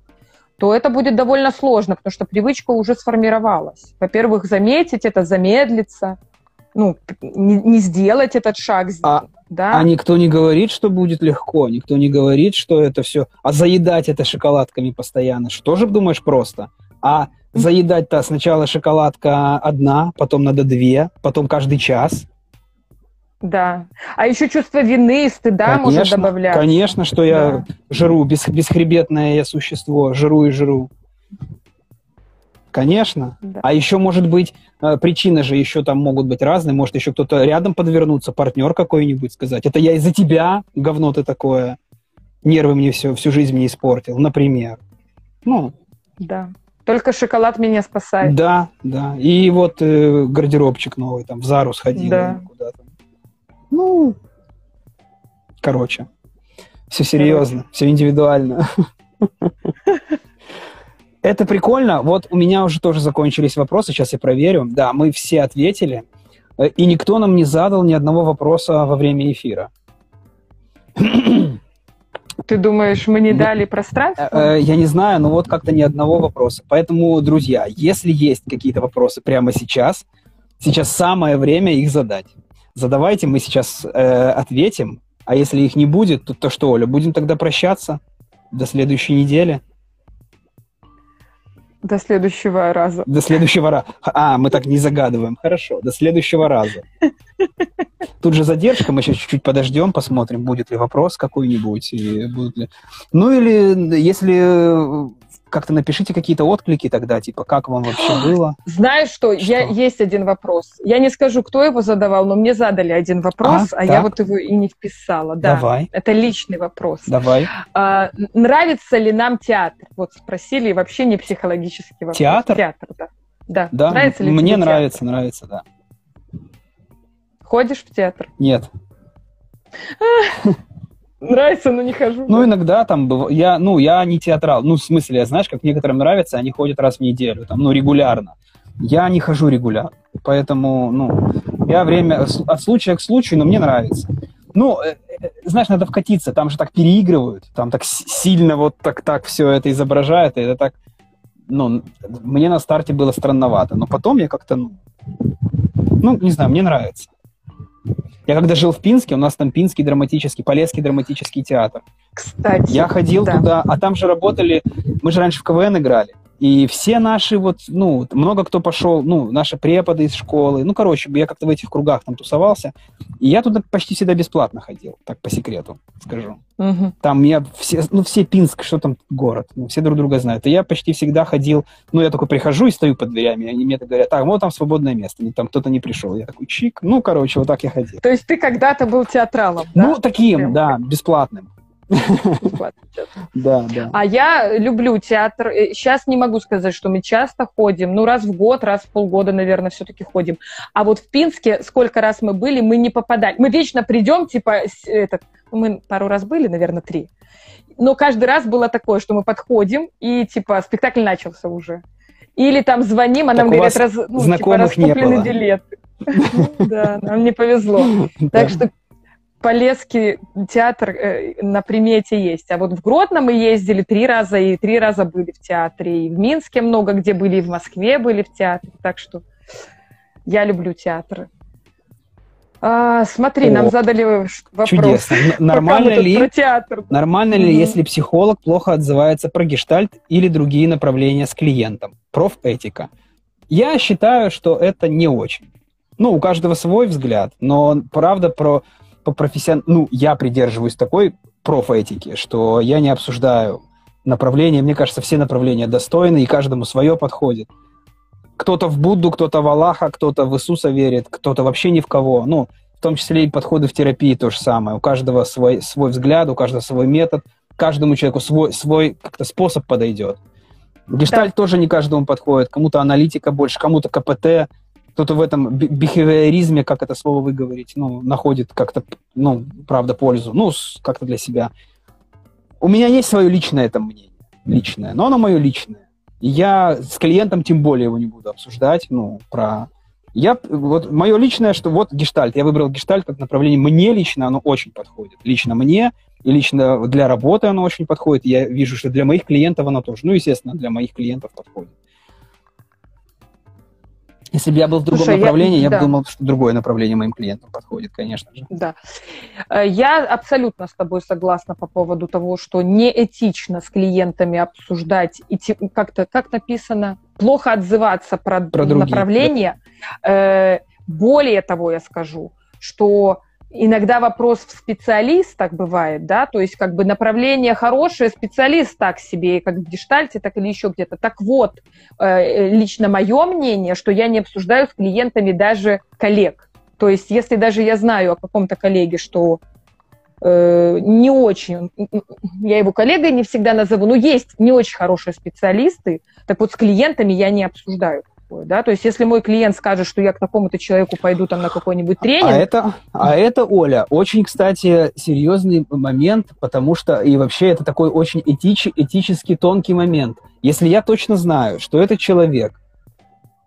то это будет довольно сложно, потому что привычка уже сформировалась. Во-первых, заметить это, замедлиться – ну, не, не сделать этот шаг. А, да? а никто не говорит, что будет легко, никто не говорит, что это все... А заедать это шоколадками постоянно, что же думаешь просто? А заедать-то сначала шоколадка одна, потом надо две, потом каждый час. Да. А еще чувство вины, стыда конечно, может добавлять. Конечно, что я да. жру, бес, бесхребетное я существо, жру и жру. Конечно. Да. А еще, может быть, э, причины же еще там могут быть разные. Может, еще кто-то рядом подвернуться, партнер какой-нибудь сказать. Это я из-за тебя, говно ты такое. Нервы мне все, всю жизнь мне испортил, например. Ну. Да. Только шоколад меня спасает. Да, да. И вот э, гардеробчик новый, там, в Зару сходил Да. куда-то. Ну, короче, все серьезно, все индивидуально. Это прикольно. Вот у меня уже тоже закончились вопросы, сейчас я проверю. Да, мы все ответили. Э, И никто нам не задал ни одного вопроса во время эфира. Ты думаешь, мы не дали пространство? Э, Я не знаю, но вот как-то ни одного вопроса. Поэтому, друзья, если есть какие-то вопросы прямо сейчас, сейчас самое время их задать. Задавайте, мы сейчас э, ответим. А если их не будет, то, то что, Оля, будем тогда прощаться до следующей недели? До следующего раза. До следующего раза. А, мы так не загадываем. Хорошо, до следующего раза. Тут же задержка, мы сейчас чуть-чуть подождем, посмотрим, будет ли вопрос какой-нибудь. И будут ли... Ну или если как-то напишите какие-то отклики тогда, типа, как вам вообще было. Знаешь что? Я, Что? есть один вопрос. Я не скажу, кто его задавал, но мне задали один вопрос, А, а, я вот его и не вписала. Да. Давай, Это личный вопрос. давай. А, нравится ли нам театр? Вот спросили, и вообще не психологический вопрос. Театр? Театр, да. Да. Да, Нравится ли мне тебе театр? нравится, нравится, да. Ходишь в театр? Нет. Нравится, но не хожу. Ну, иногда там быв- я, ну, я не театрал. Ну, в смысле, я, знаешь, как некоторым нравится, они ходят раз в неделю, там, ну, регулярно. Я не хожу регулярно. Поэтому, ну, я время от случая к случаю, но мне нравится. Ну, э, э, знаешь, надо вкатиться, там же так переигрывают, там так сильно вот так, так все это изображают, и это так, ну, мне на старте было странновато, но потом я как-то, ну, ну, не знаю, мне нравится. Я когда жил в Пинске, у нас там Пинский драматический, Полесский драматический театр. Кстати. Я ходил да. туда, а там же работали, мы же раньше в КВН играли, и все наши вот, ну, много кто пошел, ну, наши преподы из школы, ну, короче, я как-то в этих кругах там тусовался, и я туда почти всегда бесплатно ходил, так по секрету скажу. Мгм. Там я все, ну, все Пинск, что там город, ну, все друг друга знают. И я почти всегда ходил, ну, я только прихожу и стою под дверями, и они мне так говорят, так, вот там свободное место, и там кто-то не пришел. Я такой, чик, ну, короче, вот так я ходил. То есть ты когда-то был театралом, да? Ну, таким, Прям да, бесплатным. Да, да. А я люблю театр. Сейчас не могу сказать, что мы часто ходим. Ну, раз в год, раз в полгода, наверное, все-таки ходим. А вот в Пинске, сколько раз мы были, мы не попадали. Мы вечно придем, типа, этот, ну, мы пару раз были, наверное, три. Но каждый раз было такое, что мы подходим, и, типа, спектакль начался уже. Или там звоним, а нам говорят, раз, ну, типа, не было. билеты. Да, нам не повезло. Так что Полесский театр э, на примете есть. А вот в Гродно мы ездили три раза, и три раза были в театре. И в Минске много где были, и в Москве были в театре. Так что я люблю театры. А, смотри, О, нам задали вопрос. Чудесно. Нормально ли, Про театр. нормально ли, Мгм. если психолог плохо отзывается про гештальт или другие направления с клиентом? Профэтика. Я считаю, что это не очень. Ну, у каждого свой взгляд, но правда про по профессион... Ну, я придерживаюсь такой профэтики, что я не обсуждаю направления. Мне кажется, все направления достойны, и каждому свое подходит. Кто-то в Будду, кто-то в Аллаха, кто-то в Иисуса верит, кто-то вообще ни в кого. Ну, в том числе и подходы в терапии то же самое. У каждого свой, свой взгляд, у каждого свой метод, каждому человеку свой, свой как-то способ подойдет. Гештальт тоже не каждому подходит. Кому-то аналитика больше, кому-то КПТ, кто-то в этом би- бихевиоризме, как это слово выговорить, ну, находит как-то, ну, правда, пользу, ну, как-то для себя. У меня есть свое личное это мнение, личное, но оно мое личное. Я с клиентом тем более его не буду обсуждать, ну, про... Я, вот, мое личное, что вот гештальт, я выбрал гештальт как направление, мне лично оно очень подходит. Лично мне и лично для работы оно очень подходит. Я вижу, что для моих клиентов оно тоже. Ну, естественно, для моих клиентов подходит. Если бы я был в другом Слушай, я- направлении, я, да. бы думал, что другое направление моим клиентам подходит, конечно же. Да. Э, Я абсолютно с тобой согласна по поводу того, что неэтично с клиентами обсуждать и как-то, как написано, плохо отзываться про, Про направление. Э, Более того, я скажу, что иногда вопрос в специалистах бывает, да, то есть как бы направление хорошее, специалист так себе, как в гештальте, так или еще где-то. Так вот, э, лично мое мнение, что я не обсуждаю с клиентами даже коллег. То есть, если даже я знаю о каком-то коллеге, что э, не очень, я его коллегой не всегда назову, но есть не очень хорошие специалисты, так вот с клиентами я не обсуждаю такое, да, то есть если мой клиент скажет, что я к такому-то человеку пойду там на какой-нибудь тренинг. А это, а это, Оля, очень, кстати, серьезный момент, потому что, и вообще это такой очень этич, этически тонкий момент. Если я точно знаю, что этот человек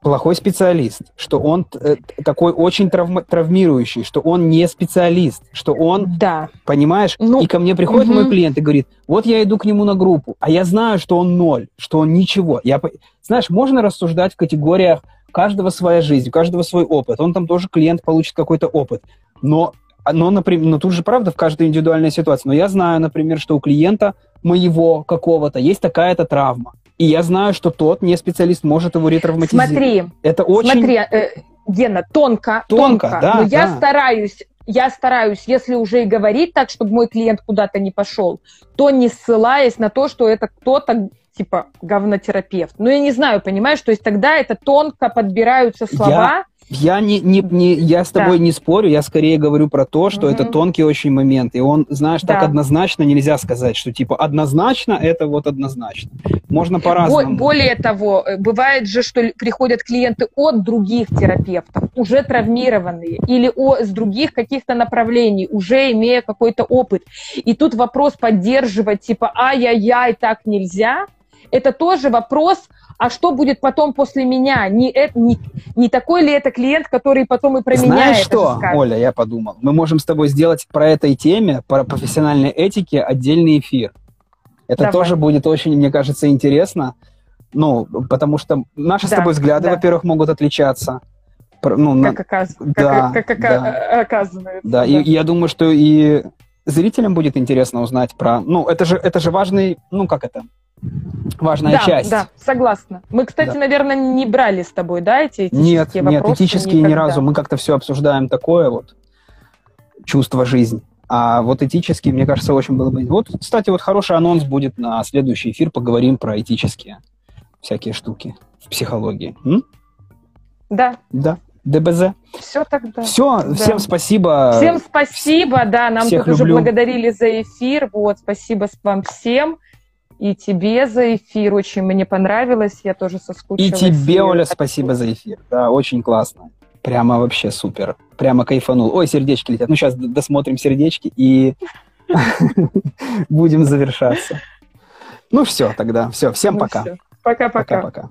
плохой специалист, что он э, такой очень травма- травмирующий, что он не специалист, что он, да. понимаешь, ну, и ко мне приходит угу. мой клиент и говорит, вот я иду к нему на группу, а я знаю, что он ноль, что он ничего. Я, знаешь, можно рассуждать в категориях каждого своя жизнь, у каждого свой опыт. Он там тоже клиент получит какой-то опыт, но но, например, но тут же, правда, в каждой индивидуальной ситуации. Но я знаю, например, что у клиента моего какого-то есть такая-то травма. И я знаю, что тот не специалист может его ретравматизировать. Смотри, это очень... Смотри, э, Гена, тонко, тонко, тонко да, но я да. стараюсь я стараюсь, если уже и говорить так, чтобы мой клиент куда-то не пошел, то не ссылаясь на то, что это кто-то типа говнотерапевт. Ну, я не знаю, понимаешь, то есть тогда это тонко подбираются слова. Я я не, не, не я с тобой да. не спорю, я скорее говорю про то, что угу. это тонкий очень момент. И он, знаешь, да. так однозначно нельзя сказать, что типа однозначно это вот однозначно. Можно по-разному. Более того, э, бывает же, что приходят клиенты от других терапевтов, уже травмированные, или о, с других каких-то направлений, уже имея какой-то опыт. И тут вопрос поддерживать, типа, ай-яй-яй, так нельзя, это тоже вопрос а что будет потом после меня? Не, это, не, не такой ли это клиент, который потом и про Знаешь меня Знаешь что, Оля, я подумал, мы можем с тобой сделать про этой теме, про профессиональной этике отдельный эфир. Это Давай. тоже будет очень, мне кажется, интересно. Ну, потому что наши да, с тобой взгляды, да. во-первых, могут отличаться. Ну, как, оказ... да, как, как, как да. оказывается. Да, да. И, и я думаю, что и зрителям будет интересно узнать про... Ну, это же, это же важный... Ну, как это? Важная да, часть. Да, согласна. Мы, кстати, да. наверное, не брали с тобой, да, эти этические нет, вопросы? Нет, этические никогда. ни разу. Мы как-то все обсуждаем такое вот чувство жизни. А вот этические, мне кажется, очень было бы... Вот, кстати, вот хороший анонс будет на следующий эфир. Поговорим про этические всякие штуки в психологии. М? Да. Да. ДБЗ. Все тогда. Все, да. всем спасибо. Всем спасибо, да, нам Всех тут люблю. уже благодарили за эфир. Вот, спасибо вам всем и тебе за эфир. Очень мне понравилось, я тоже соскучилась. И тебе, Оля, спасибо за эфир. Да, очень классно. Прямо вообще супер. Прямо кайфанул. Ой, сердечки летят. Ну, сейчас досмотрим сердечки и будем завершаться. Ну, все тогда. Все, всем пока. Пока-пока. Пока-пока.